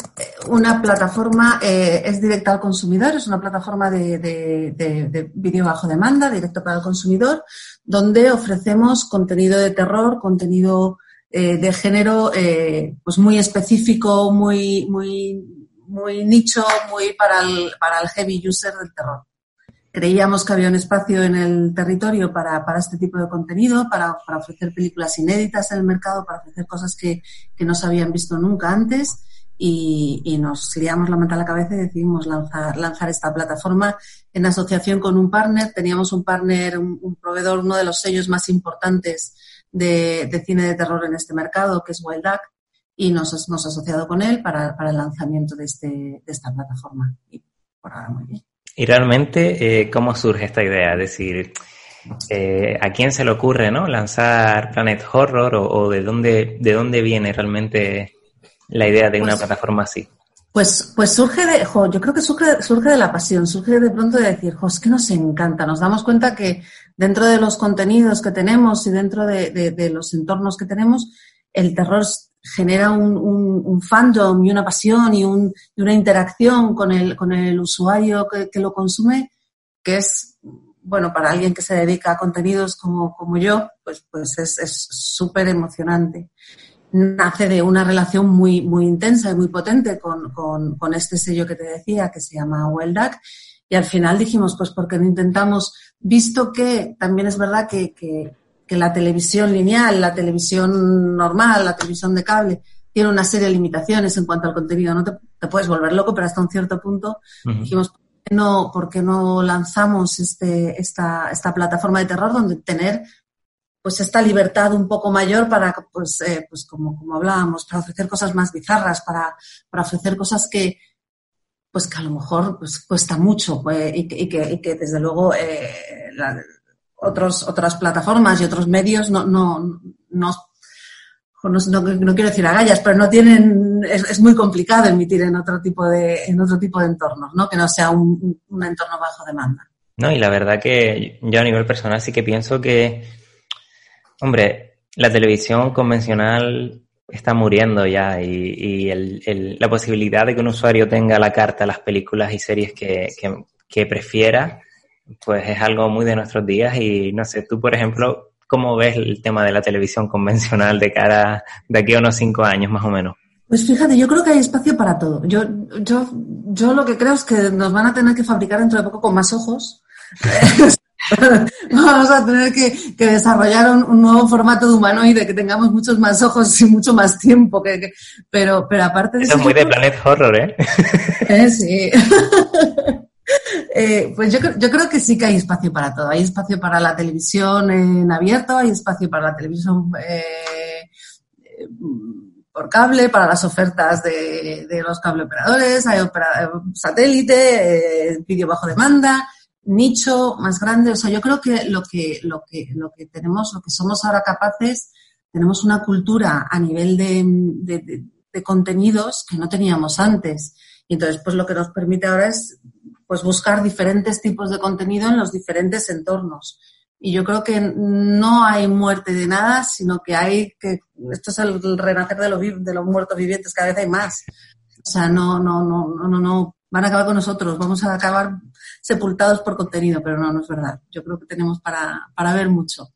S6: una plataforma, eh, es directa al consumidor, es una plataforma de, de- de- de vídeo bajo demanda, directo para el consumidor, donde ofrecemos contenido de terror, contenido eh, de género eh, pues muy específico, muy, muy, muy nicho, muy para el, para el heavy user del terror. Creíamos que había un espacio en el territorio para, para este tipo de contenido, para, para ofrecer películas inéditas en el mercado, para ofrecer cosas que, que no se habían visto nunca antes y, y nos liamos la manta a la cabeza y decidimos lanzar, lanzar esta plataforma en asociación con un partner. Teníamos un partner, un, un proveedor, uno de los sellos más importantes de, de cine de terror en este mercado, que es Wild Duck, y nos hemos asociado con él para, para el lanzamiento de, este, de esta plataforma. Y por ahora muy bien.
S1: Y realmente, eh, ¿cómo surge esta idea? Es decir, eh, ¿a quién se le ocurre, ¿no? Lanzar Planet Horror o, o de dónde, de dónde viene realmente la idea de una
S6: Pues-
S1: plataforma así?
S6: Pues, pues surge de, jo, yo creo que surge, surge de la pasión, surge de pronto de decir, jo, es que nos encanta, nos damos cuenta que dentro de los contenidos que tenemos y dentro de, los entornos que tenemos, el terror genera un, fandom y una pasión y, un, y, una interacción con el, con el usuario que, que, lo consume, que es, bueno, para alguien que se dedica a contenidos como, como yo, pues, pues es súper emocionante. Nace de una relación muy, muy intensa y muy potente con, con, con este sello que te decía, que se llama Duck y al final dijimos, pues porque no intentamos, visto que también es verdad que, que, que la televisión lineal, la televisión normal, la televisión de cable, tiene una serie de limitaciones en cuanto al contenido. No te, puedes volver loco, pero hasta un cierto punto dijimos, ¿por qué, no, ¿por qué no lanzamos este, esta, esta plataforma de terror donde tener pues esta libertad un poco mayor para, pues, eh, pues como, como hablábamos, para ofrecer cosas más bizarras, para, para ofrecer cosas que, pues que a lo mejor pues, cuesta mucho pues, y, que, y, que, desde luego eh, otros, otras plataformas y otros medios no, no, no, no, no quiero decir agallas, pero no tienen, es, es, muy complicado emitir en otro tipo de, en otro tipo de entornos, ¿no? Que no sea un, un entorno bajo demanda.
S1: No, y la verdad que yo a nivel personal sí que pienso que, hombre, la televisión convencional está muriendo ya y, y el, el, la posibilidad de que un usuario tenga la carta las películas y series que, que, que prefiera pues es algo muy de nuestros días y no sé, tú por ejemplo, ¿cómo ves el tema de la televisión convencional de cara de aquí a unos cinco años más o menos?
S6: Pues fíjate, yo creo que hay espacio para todo. Yo, yo, yo lo que creo es que nos van a tener que fabricar dentro de poco con más ojos. <laughs> <laughs> Vamos a tener que, que desarrollar un, un, nuevo formato de humanoide, que tengamos muchos más ojos y mucho más tiempo. Que, que pero, pero aparte de
S1: eso. es muy de Planet Horror, ¿eh? <laughs>
S6: eh sí. <laughs> Eh, pues yo, yo, creo que sí que hay espacio para todo. Hay espacio para la televisión en abierto, hay espacio para la televisión eh, por cable, para las ofertas de, de los cable operadores, hay opera, satélite, eh, vídeo bajo demanda, nicho más grande. O sea, yo creo que lo que, lo que, lo que tenemos, lo que somos ahora capaces, tenemos una cultura a nivel de, de, contenidos que no teníamos antes. Y entonces, pues lo que nos permite ahora es pues buscar diferentes tipos de contenido en los diferentes entornos. Y yo creo que no hay muerte de nada, sino que hay que, esto es el renacer de, lo, de los muertos vivientes, cada vez hay más. O sea, no, no, no, no, no, no, van a acabar con nosotros, vamos a acabar sepultados por contenido, pero no, no es verdad. Yo creo que tenemos para, para ver mucho.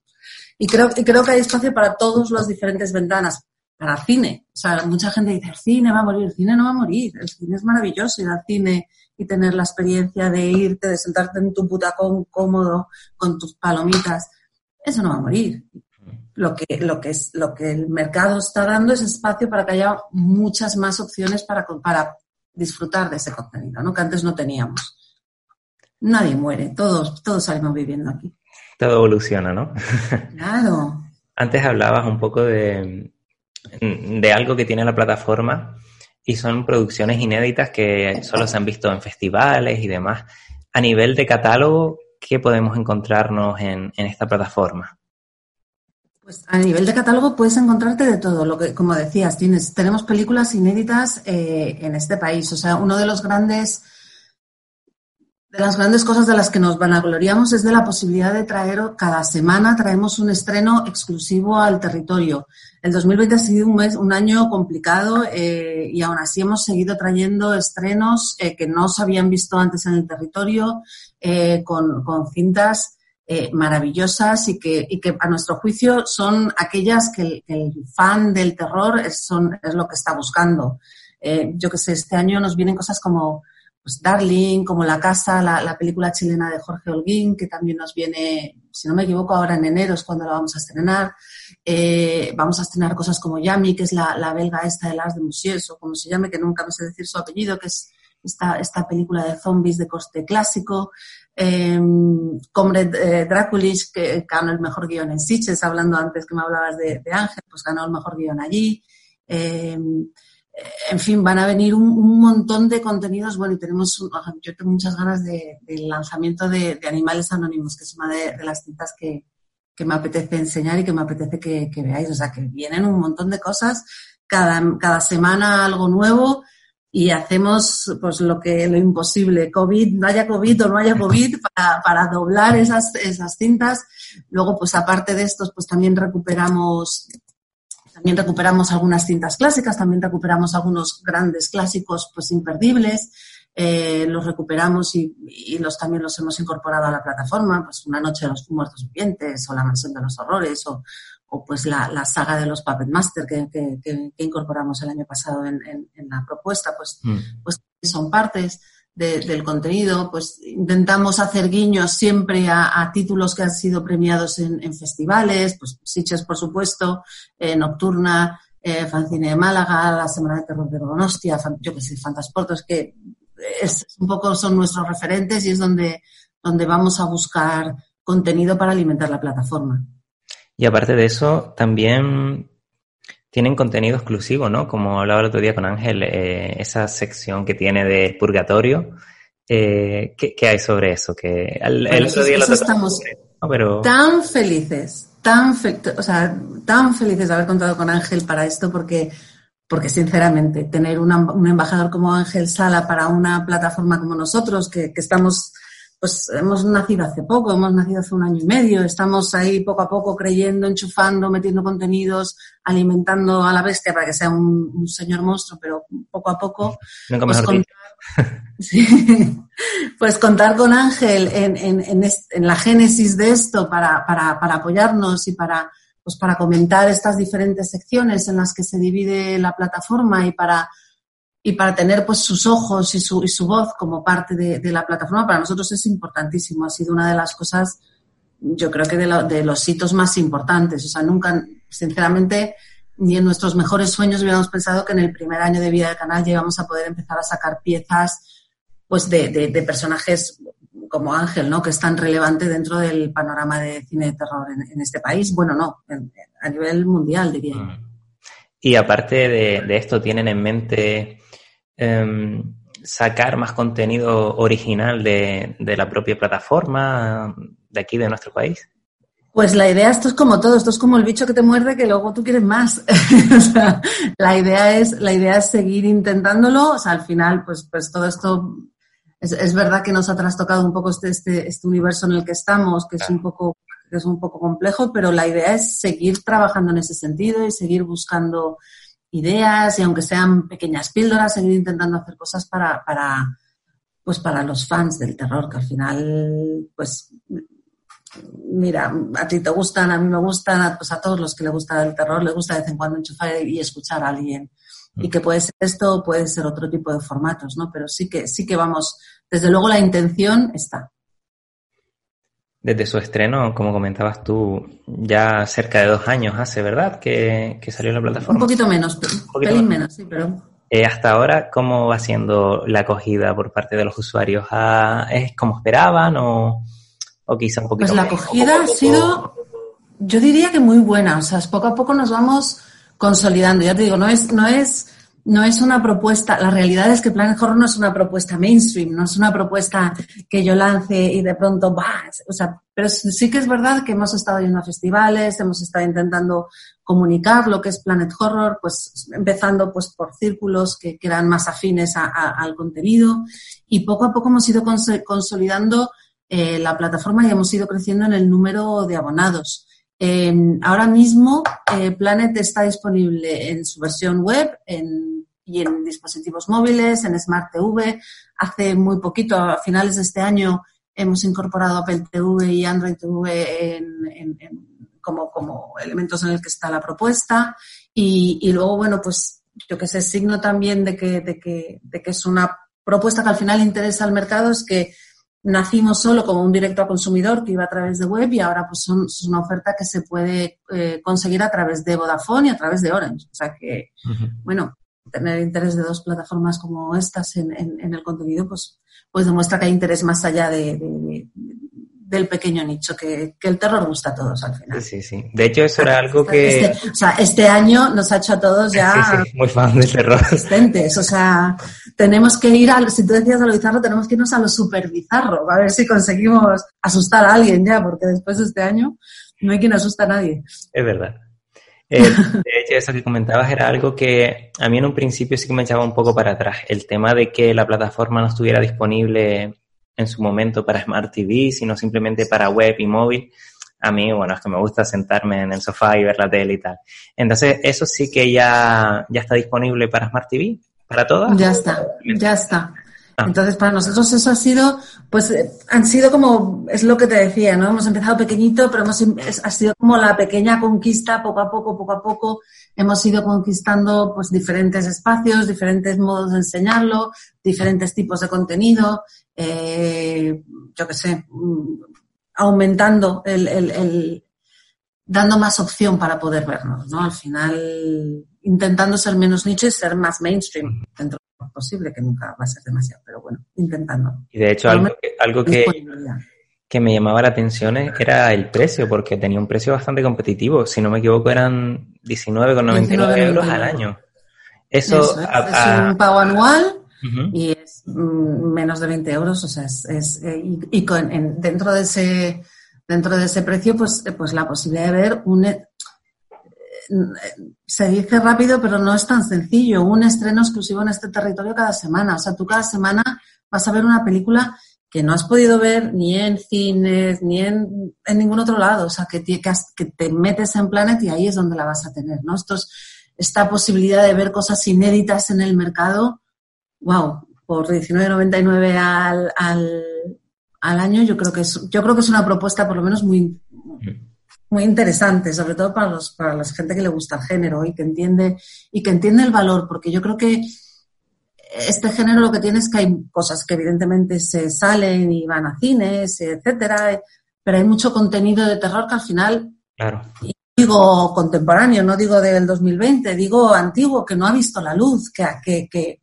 S6: Y creo, y creo que hay espacio para todas las diferentes ventanas, para cine. O sea, mucha gente dice, el cine va a morir, el cine no va a morir, el cine es maravilloso ir al cine y tener la experiencia de irte, de sentarte en tu butacón cómodo con tus palomitas, eso no va a morir. Lo que, lo que, es, lo que el mercado está dando es espacio para que haya muchas más opciones para, para disfrutar de ese contenido, ¿no? que antes no teníamos. Nadie muere, todos, todos salimos viviendo aquí.
S1: Todo evoluciona, ¿no? <laughs>
S6: Claro.
S1: Antes hablabas un poco de, de algo que tiene la plataforma y son producciones inéditas que solo se han visto en festivales y demás. A nivel de catálogo, ¿qué podemos encontrarnos en, en esta plataforma?
S6: Pues a nivel de catálogo puedes encontrarte de todo. Lo que, como decías, tienes, tenemos películas inéditas eh, en este país. O sea, uno de los grandes de las grandes cosas de las que nos vanagloriamos es de la posibilidad de traer, cada semana traemos un estreno exclusivo al territorio. El 2020 ha sido un, mes, un año complicado eh, y aún así hemos seguido trayendo estrenos eh, que no se habían visto antes en el territorio, eh, con, cintas maravillosas y que, a nuestro juicio son aquellas que el, fan del terror es, son, es lo que está buscando. Yo que sé, este año nos vienen cosas como pues Darling, como La Casa, la, la, película chilena de Jorge Holguín, que también nos viene, si no me equivoco, ahora en enero es cuando la vamos a estrenar. Eh, vamos a estrenar cosas como Yami, que es la, belga esta de Lars de Musiers, o como se llame, que nunca me sé decir su apellido, que es esta, esta película de zombies de coste clásico. Eh, Comrade eh, Draculis, que ganó el mejor guion en Sitges, hablando antes que me hablabas de, de Ángel, pues ganó el mejor guion allí. Eh, en fin, van a venir un, montón de contenidos. Bueno, y tenemos, yo tengo muchas ganas del de lanzamiento de, Animales Anónimos, que es una de, las cintas que, que, me apetece enseñar y que me apetece que, que, veáis. O sea, que vienen un montón de cosas, cada, cada semana algo nuevo y hacemos pues lo que lo imposible, COVID, no haya COVID o no haya COVID, para, para doblar esas, esas cintas. Luego, pues aparte de estos, pues también recuperamos también recuperamos algunas cintas clásicas, también recuperamos algunos grandes clásicos pues imperdibles. Eh, los recuperamos y, los también los hemos incorporado a la plataforma, pues Una noche de los muertos vivientes o La mansión de los horrores o, o pues la, saga de los Puppet Master que, que, incorporamos el año pasado en, la propuesta, pues, mm. pues son partes del contenido, pues intentamos hacer guiños siempre a, títulos que han sido premiados en, festivales, pues Sitges, por supuesto, eh, Nocturna, eh, Fancine de Málaga, la Semana de Terror de Donostia, yo que sé, Fantasportos, que es, un poco son nuestros referentes y es donde, donde vamos a buscar contenido para alimentar la plataforma.
S1: Y aparte de eso, también tienen contenido exclusivo, ¿no? Como hablaba el otro día con Ángel, eh, esa sección que tiene de purgatorio. Eh, ¿qué, hay sobre eso? Que el, otro día lo
S6: estamos tan felices, tan, o sea, tan felices de haber contado con Ángel para esto porque, porque sinceramente, tener un embajador como Ángel Sala para una plataforma como nosotros, que, que estamos pues hemos nacido hace poco, hemos nacido hace un año y medio, estamos ahí poco a poco creyendo, enchufando, metiendo contenidos, alimentando a la bestia para que sea un, señor monstruo, pero poco a poco. pues, contar, <laughs> pues contar con Ángel en, en, en, la génesis de esto para, para, para apoyarnos y para, pues para comentar estas diferentes secciones en las que se divide la plataforma y para y para tener pues sus ojos y su, y su voz como parte de, la plataforma, para nosotros es importantísimo. Ha sido una de las cosas, yo creo que de, de, los hitos más importantes. O sea, nunca, sinceramente, ni en nuestros mejores sueños hubiéramos pensado que en el primer año de vida del canal llegamos a poder empezar a sacar piezas pues de, de, personajes como Ángel, ¿no? Que es tan relevante dentro del panorama de cine de terror en, este país. Bueno, no, a nivel mundial, diría. Mm.
S1: Y aparte de, de, esto, ¿tienen en mente Em, sacar más contenido original de, la propia plataforma de aquí, de nuestro país?
S6: Pues la idea, esto es como todo, esto es como el bicho que te muerde que luego tú quieres más. <laughs> la idea es, la idea es seguir intentándolo. O sea, al final, pues, pues todo esto es, verdad que nos ha trastocado un poco este, este, este, universo en el que estamos, que es un poco, que es un poco complejo, pero la idea es seguir trabajando en ese sentido y seguir buscando ideas y aunque sean pequeñas píldoras, seguir intentando hacer cosas para, para, pues para los fans del terror, que al final, pues, mira, a ti te gustan, a mí me gustan, pues a todos los que le gusta el terror, les gusta de vez en cuando enchufar y escuchar a alguien. Y que puede ser esto, puede ser otro tipo de formatos, ¿no? Pero sí que, sí que vamos, desde luego la intención está.
S1: Desde su estreno, como comentabas tú, ya cerca de dos años hace, ¿verdad? Que, salió la plataforma.
S6: Un poquito menos, un pelín menos, sí, pero...
S1: Eh, hasta ahora, ¿cómo va siendo la acogida por parte de los usuarios? Ah, ¿Es como esperaban o, o quizá un poquito
S6: Pues la acogida ha sido, yo diría que muy buena. O sea, poco a poco nos vamos consolidando. Ya te digo, no es, no es no es una propuesta, la realidad es que Planet Horror no es una propuesta mainstream, no es una propuesta que yo lance y de pronto, bah, o sea, pero sí que es verdad que hemos estado yendo a festivales, hemos estado intentando comunicar lo que es Planet Horror, pues empezando pues por círculos que, eran más afines al contenido y poco a poco hemos ido consolidando eh, la plataforma y hemos ido creciendo en el número de abonados. Ahora mismo eh, Planet está disponible en su versión web, y en dispositivos móviles, en Smart TV. Hace muy poquito, a finales de este año, hemos incorporado Apple TV y Android TV en, como, elementos en el que está la propuesta. Y, luego, bueno, pues yo que sé, signo también de, que, de que es una propuesta que al final interesa al mercado es que nacimos solo como un directo a consumidor que iba a través de web y ahora pues son, es una oferta que se puede eh, conseguir a través de Vodafone y a través de Orange. O sea que, bueno, tener interés de dos plataformas como estas en, en, el contenido, pues, pues demuestra que hay interés más allá de, del pequeño nicho, que, que, el terror gusta a todos al final.
S1: Sí, sí. De hecho, eso era algo que...
S6: Este, o sea, este año nos ha hecho a todos ya...
S1: muy fan del terror.
S6: Asistentes. O sea, tenemos que ir a... Si tú decías a lo bizarro, tenemos que irnos a lo super bizarro, a ver si conseguimos asustar a alguien ya, porque después de este año no hay quien asusta a nadie.
S1: Es verdad. Eh, <laughs> de hecho, eso que comentabas era algo que a mí en un principio sí que me echaba un poco para atrás. El tema de que la plataforma no estuviera disponible en su momento para Smart TV, sino simplemente para web y móvil. A mí, bueno, es que me gusta sentarme en el sofá y ver la tele y tal. Entonces, eso sí que ya, ya está disponible para Smart TV, para todas.
S6: Ya está, ya está. Ah. Entonces, para nosotros eso ha sido, pues, eh, han sido como, es lo que te decía, ¿no? Hemos empezado pequeñito, pero hemos, ha sido como la pequeña conquista, poco a poco, poco a poco, hemos ido conquistando, pues, diferentes espacios, diferentes modos de enseñarlo, diferentes tipos de contenido, eh, yo qué sé, mm, aumentando el, el, el, dando más opción para poder vernos, ¿no? Al final, intentando ser menos nicho y ser más mainstream dentro posible, que nunca va a ser demasiado, pero bueno, intentando.
S1: Y de hecho, algo, que, algo que, que, me llamaba la atención era el precio, porque tenía un precio bastante competitivo. Si no me equivoco, eran 19,99 euros al año. Eso,
S6: es, un pago anual y es mm, menos de 20 euros, o sea, es, eh, y, con, dentro de ese dentro de ese precio, pues, pues la posibilidad de ver un, se dice rápido, pero no es tan sencillo. Un estreno exclusivo en este territorio cada semana. O sea, tú cada semana vas a ver una película que no has podido ver ni en cines, ni en, ningún otro lado. O sea, que, te metes en Planet y ahí es donde la vas a tener, ¿no? Esta posibilidad de ver cosas inéditas en el mercado, wow, por 19.99 al, al, al año, yo creo que es, yo creo que es una propuesta por lo menos muy, muy interesante, sobre todo para los para la gente que le gusta el género y que entiende y que entiende el valor, porque yo creo que este género lo que tiene es que hay cosas que evidentemente se salen y van a cines, etcétera, pero hay mucho contenido de terror que al final
S1: claro.
S6: digo contemporáneo, no digo del 2020, digo antiguo que no ha visto la luz, que, que, que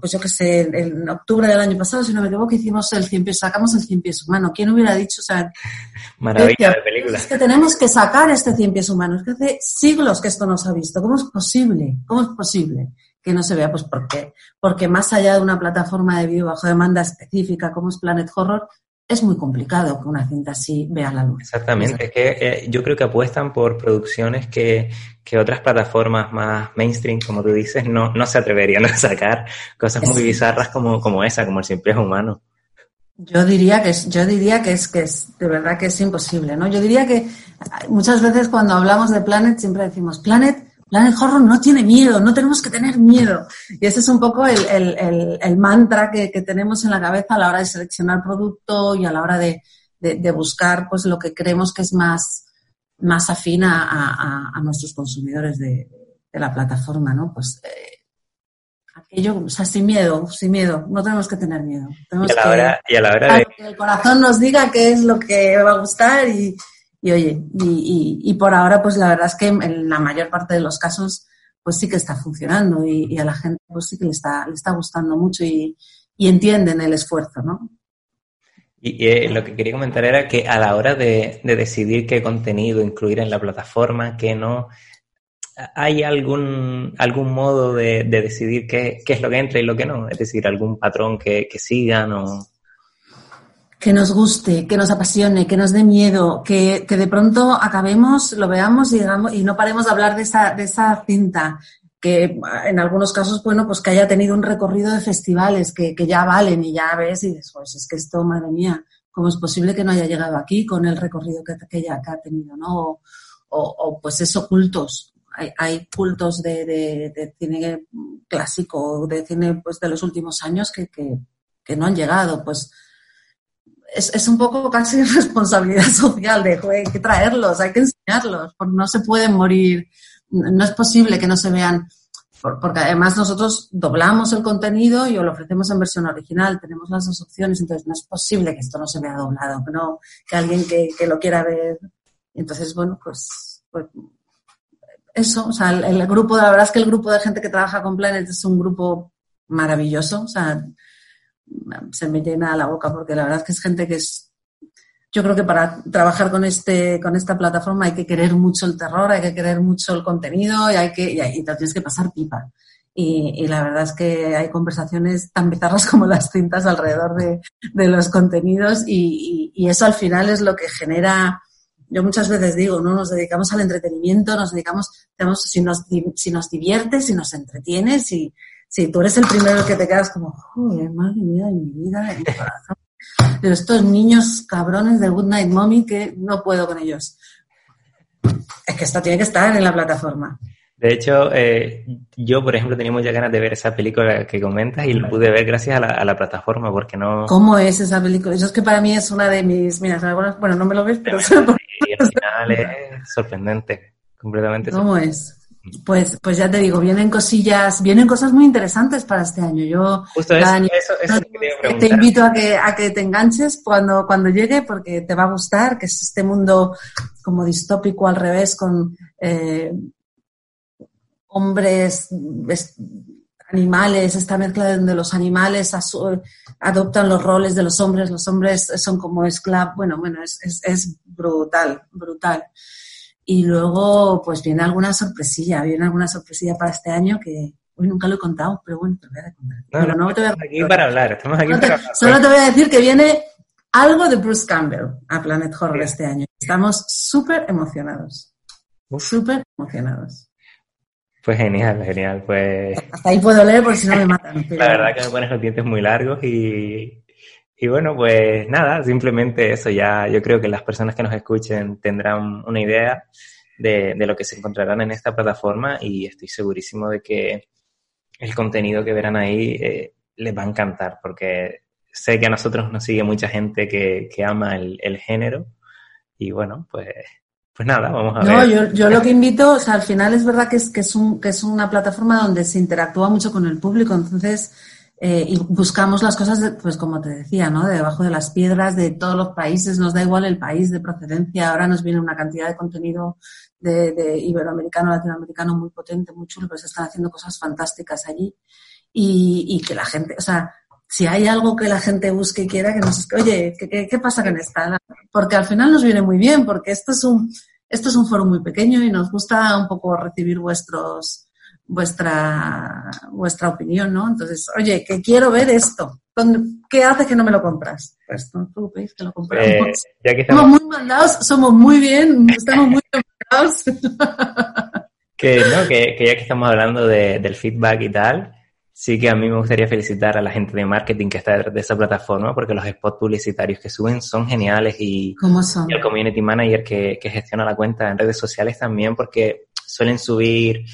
S6: pues yo que sé, en octubre del año pasado, si no me equivoco, hicimos el cien pies, sacamos el cien pies humano. ¿Quién hubiera dicho? O sea, <laughs>
S1: Maravilla de película.
S6: Es que tenemos que sacar este cien pies humano. Es que hace siglos que esto no se ha visto. ¿Cómo es posible? ¿Cómo es posible que no se vea? Pues porque, porque más allá de una plataforma de vídeo bajo demanda específica como es Planet Horror, es muy complicado que una cinta así vea la luz.
S1: Exactamente, es que eh, yo creo que apuestan por producciones que, que, otras plataformas más mainstream, como tú dices, no, no se atreverían a sacar cosas muy bizarras como, como esa, como el simple humano.
S6: Yo diría que es, yo diría que es que es de verdad que es imposible, ¿no? Yo diría que muchas veces cuando hablamos de Planet siempre decimos Planet Planet Horror no tiene miedo, no tenemos que tener miedo. Y ese es un poco el, el, el, mantra que, que, tenemos en la cabeza a la hora de seleccionar producto y a la hora de, de, buscar pues lo que creemos que es más, más afín a, a, a nuestros consumidores de, de, la plataforma, ¿no? Pues eh, aquello, o sea, sin miedo, sin miedo, no tenemos que tener miedo. Tenemos
S1: y a la hora, y a la hora de...
S6: que el corazón nos diga qué es lo que va a gustar y, y oye, y, y, por ahora, pues la verdad es que en la mayor parte de los casos, pues sí que está funcionando y, a la gente pues sí que le está, le está gustando mucho y, entienden el esfuerzo, ¿no?
S1: Y eh, lo que quería comentar era que a la hora de, de, decidir qué contenido incluir en la plataforma, qué no, ¿hay algún, algún modo de, de decidir qué, qué, es lo que entra y lo que no? Es decir, algún patrón que, que sigan o
S6: que nos guste, que nos apasione, que nos dé miedo, que, que de pronto acabemos, lo veamos y, digamos, y no paremos de hablar de esa, de esa cinta, que en algunos casos, bueno, pues que haya tenido un recorrido de festivales que, que ya valen y ya ves y dices, pues es que esto, madre mía, ¿cómo es posible que no haya llegado aquí con el recorrido que, que ya que ha tenido, ¿no? O, o, pues eso, cultos. Hay, hay cultos de, de, cine clásico, de cine pues de los últimos años que, que, que no han llegado, pues es, es, un poco casi <laughs> responsabilidad social de, hay que traerlos, hay que enseñarlos, no se pueden morir, no es posible que no se vean, porque además nosotros doblamos el contenido y lo ofrecemos en versión original, tenemos las dos opciones, entonces no es posible que esto no se vea doblado, que, no, que alguien que, que lo quiera ver. Entonces, bueno, pues, pues eso, o sea, el, grupo, la verdad es que el grupo de gente que trabaja con Planet es un grupo maravilloso, o sea, se me llena la boca porque la verdad es que es gente que es yo creo que para trabajar con este con esta plataforma hay que querer mucho el terror hay que querer mucho el contenido y hay que y, te tienes que pasar pipa y, la verdad es que hay conversaciones tan bizarras como las cintas alrededor de, de los contenidos y, y, eso al final es lo que genera yo muchas veces digo, ¿no? Nos dedicamos al entretenimiento, nos dedicamos, si nos, si nos diviertes, si nos entretienes, si, si tú eres el primero que te quedas como, joder, madre mía de mi vida, de mi corazón, Pero estos niños cabrones de Good Night Mommy que no puedo con ellos. Es que esto tiene que estar en la plataforma.
S1: De hecho, eh, yo, por ejemplo, tenía muchas ganas de ver esa película que comentas y lo pude ver gracias a la, plataforma, porque no...
S6: ¿Cómo es esa película? Eso es que para mí es una de mis... Mira, bueno, no me lo ves, pero...
S1: Y al <laughs> final es sorprendente, completamente.
S6: ¿Cómo es? Pues, pues ya te digo, vienen cosillas, vienen cosas muy interesantes para este año. Yo
S1: Justo eso,
S6: te, invito a que, a que te enganches cuando, cuando llegue porque te va a gustar, que es este mundo como distópico al revés con eh, hombres, animales, esta mezcla donde los animales adoptan los roles de los hombres, los hombres son como esclavos, bueno, bueno, es, es, es brutal, brutal. Y luego, pues viene alguna sorpresilla, viene alguna sorpresilla para este año que hoy nunca lo he contado, pero bueno, te voy a contar.
S1: No, te voy a... aquí para hablar, estamos aquí para hablar.
S6: Solo te voy a decir que viene algo de Bruce Campbell a Planet Horror este año. Estamos súper emocionados. Súper emocionados.
S1: Pues genial, genial. Pues...
S6: Hasta ahí puedo leer por si no me <laughs> matan.
S1: La verdad que me pones los dientes muy largos y, y bueno, pues nada, simplemente eso ya, yo creo que las personas que nos escuchen tendrán una idea de, lo que se encontrarán en esta plataforma y estoy segurísimo de que el contenido que verán ahí eh, les va a encantar porque sé que a nosotros nos sigue mucha gente que, ama el, género y bueno, pues, pues nada, vamos a ver.
S6: No, yo, yo lo que invito, o sea, al final es verdad que es, que es, un, que es una plataforma donde se interactúa mucho con el público, entonces eh, y buscamos las cosas, pues como te decía, ¿no? De debajo de las piedras de todos los países, nos da igual el país de procedencia. Ahora nos viene una cantidad de contenido de, iberoamericano, latinoamericano muy potente, muy chulo, pues están haciendo cosas fantásticas allí. Y, que la gente, o sea, si hay algo que la gente busque y quiera, que nos oye, ¿qué, qué, pasa con esta? Porque al final nos viene muy bien, porque esto es un, esto es un foro muy pequeño y nos gusta un poco recibir vuestros, vuestra, vuestra opinión, ¿no? Entonces, oye, que quiero ver esto. ¿Qué hace que no me lo compras? Pues no tú que lo compramos. Eh, somos muy mandados, somos muy bien, estamos muy <laughs> mandados.
S1: que, no, que, que, ya que estamos hablando de, del feedback y tal, sí que a mí me gustaría felicitar a la gente de marketing que está detrás de esa plataforma porque los spots publicitarios que suben son geniales y,
S6: ¿Cómo son?
S1: y el community manager que, que gestiona la cuenta en redes sociales también porque suelen subir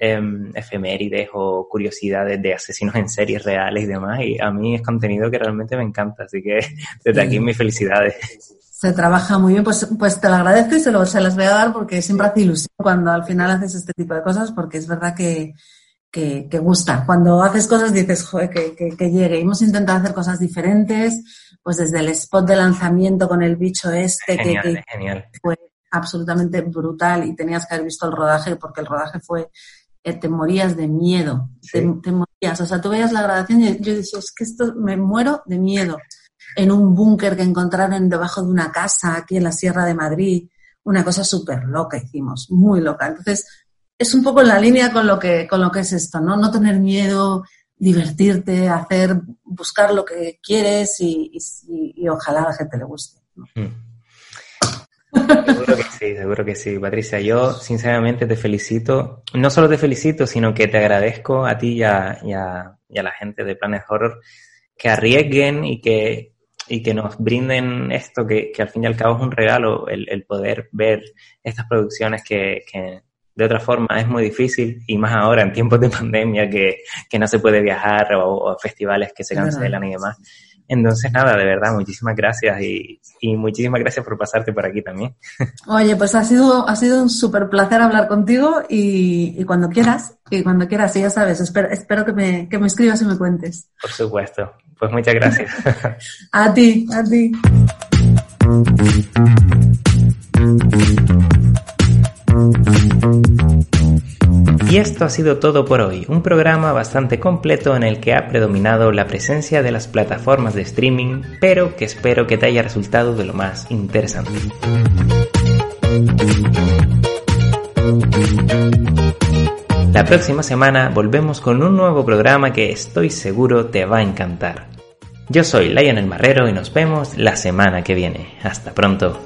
S1: Em, efemérides o curiosidades de asesinos en series reales y demás. Y a mí es contenido que realmente me encanta, así que <laughs> desde aquí mis felicidades.
S6: Se trabaja muy bien, pues, pues te lo agradezco y se, lo, se las voy a dar porque siempre hace ilusión cuando al final haces este tipo de cosas porque es verdad que, que, gusta. Cuando haces cosas dices, joder, que, que, que llegue. Hemos intentado hacer cosas diferentes, pues desde el spot de lanzamiento con el bicho este, que, fue absolutamente brutal y tenías que haber visto el rodaje porque el rodaje fue eh, te morías de miedo, te, morías. O sea, tú veías la grabación y yo decía, es que esto me muero de miedo. En un búnker que encontraron debajo de una casa aquí en la Sierra de Madrid, una cosa súper loca hicimos, muy loca. Entonces, es un poco en la línea con lo que, con lo que es esto, ¿no? No tener miedo, divertirte, hacer, buscar lo que quieres y, ojalá a la gente le guste. Mm. <laughs>
S1: Que sí, seguro que sí, Patricia. Yo sinceramente te felicito. No solo te felicito, sino que te agradezco a ti y a, la gente de Planet Horror que arriesguen y que, y que nos brinden esto, que, al fin y al cabo es un regalo, el, poder ver estas producciones que, de otra forma es muy difícil y más ahora en tiempos de <laughs> pandemia que, no se puede viajar o, festivales que se cancelan y demás. Entonces, nada, de verdad, muchísimas gracias y, muchísimas gracias por pasarte por aquí también.
S6: Oye, pues ha sido, ha sido un súper placer hablar contigo y, cuando quieras, y cuando quieras, y ya sabes, espero, espero que, me, que me escribas y me cuentes.
S1: Por supuesto. Pues muchas gracias. <laughs>
S6: a ti, a ti.
S1: Y esto ha sido todo por hoy, un programa bastante completo en el que ha predominado la presencia de las plataformas de streaming, pero que espero que te haya resultado de lo más interesante. La próxima semana volvemos con un nuevo programa que estoy seguro te va a encantar. Yo soy Lionel Marrero y nos vemos la semana que viene. Hasta pronto.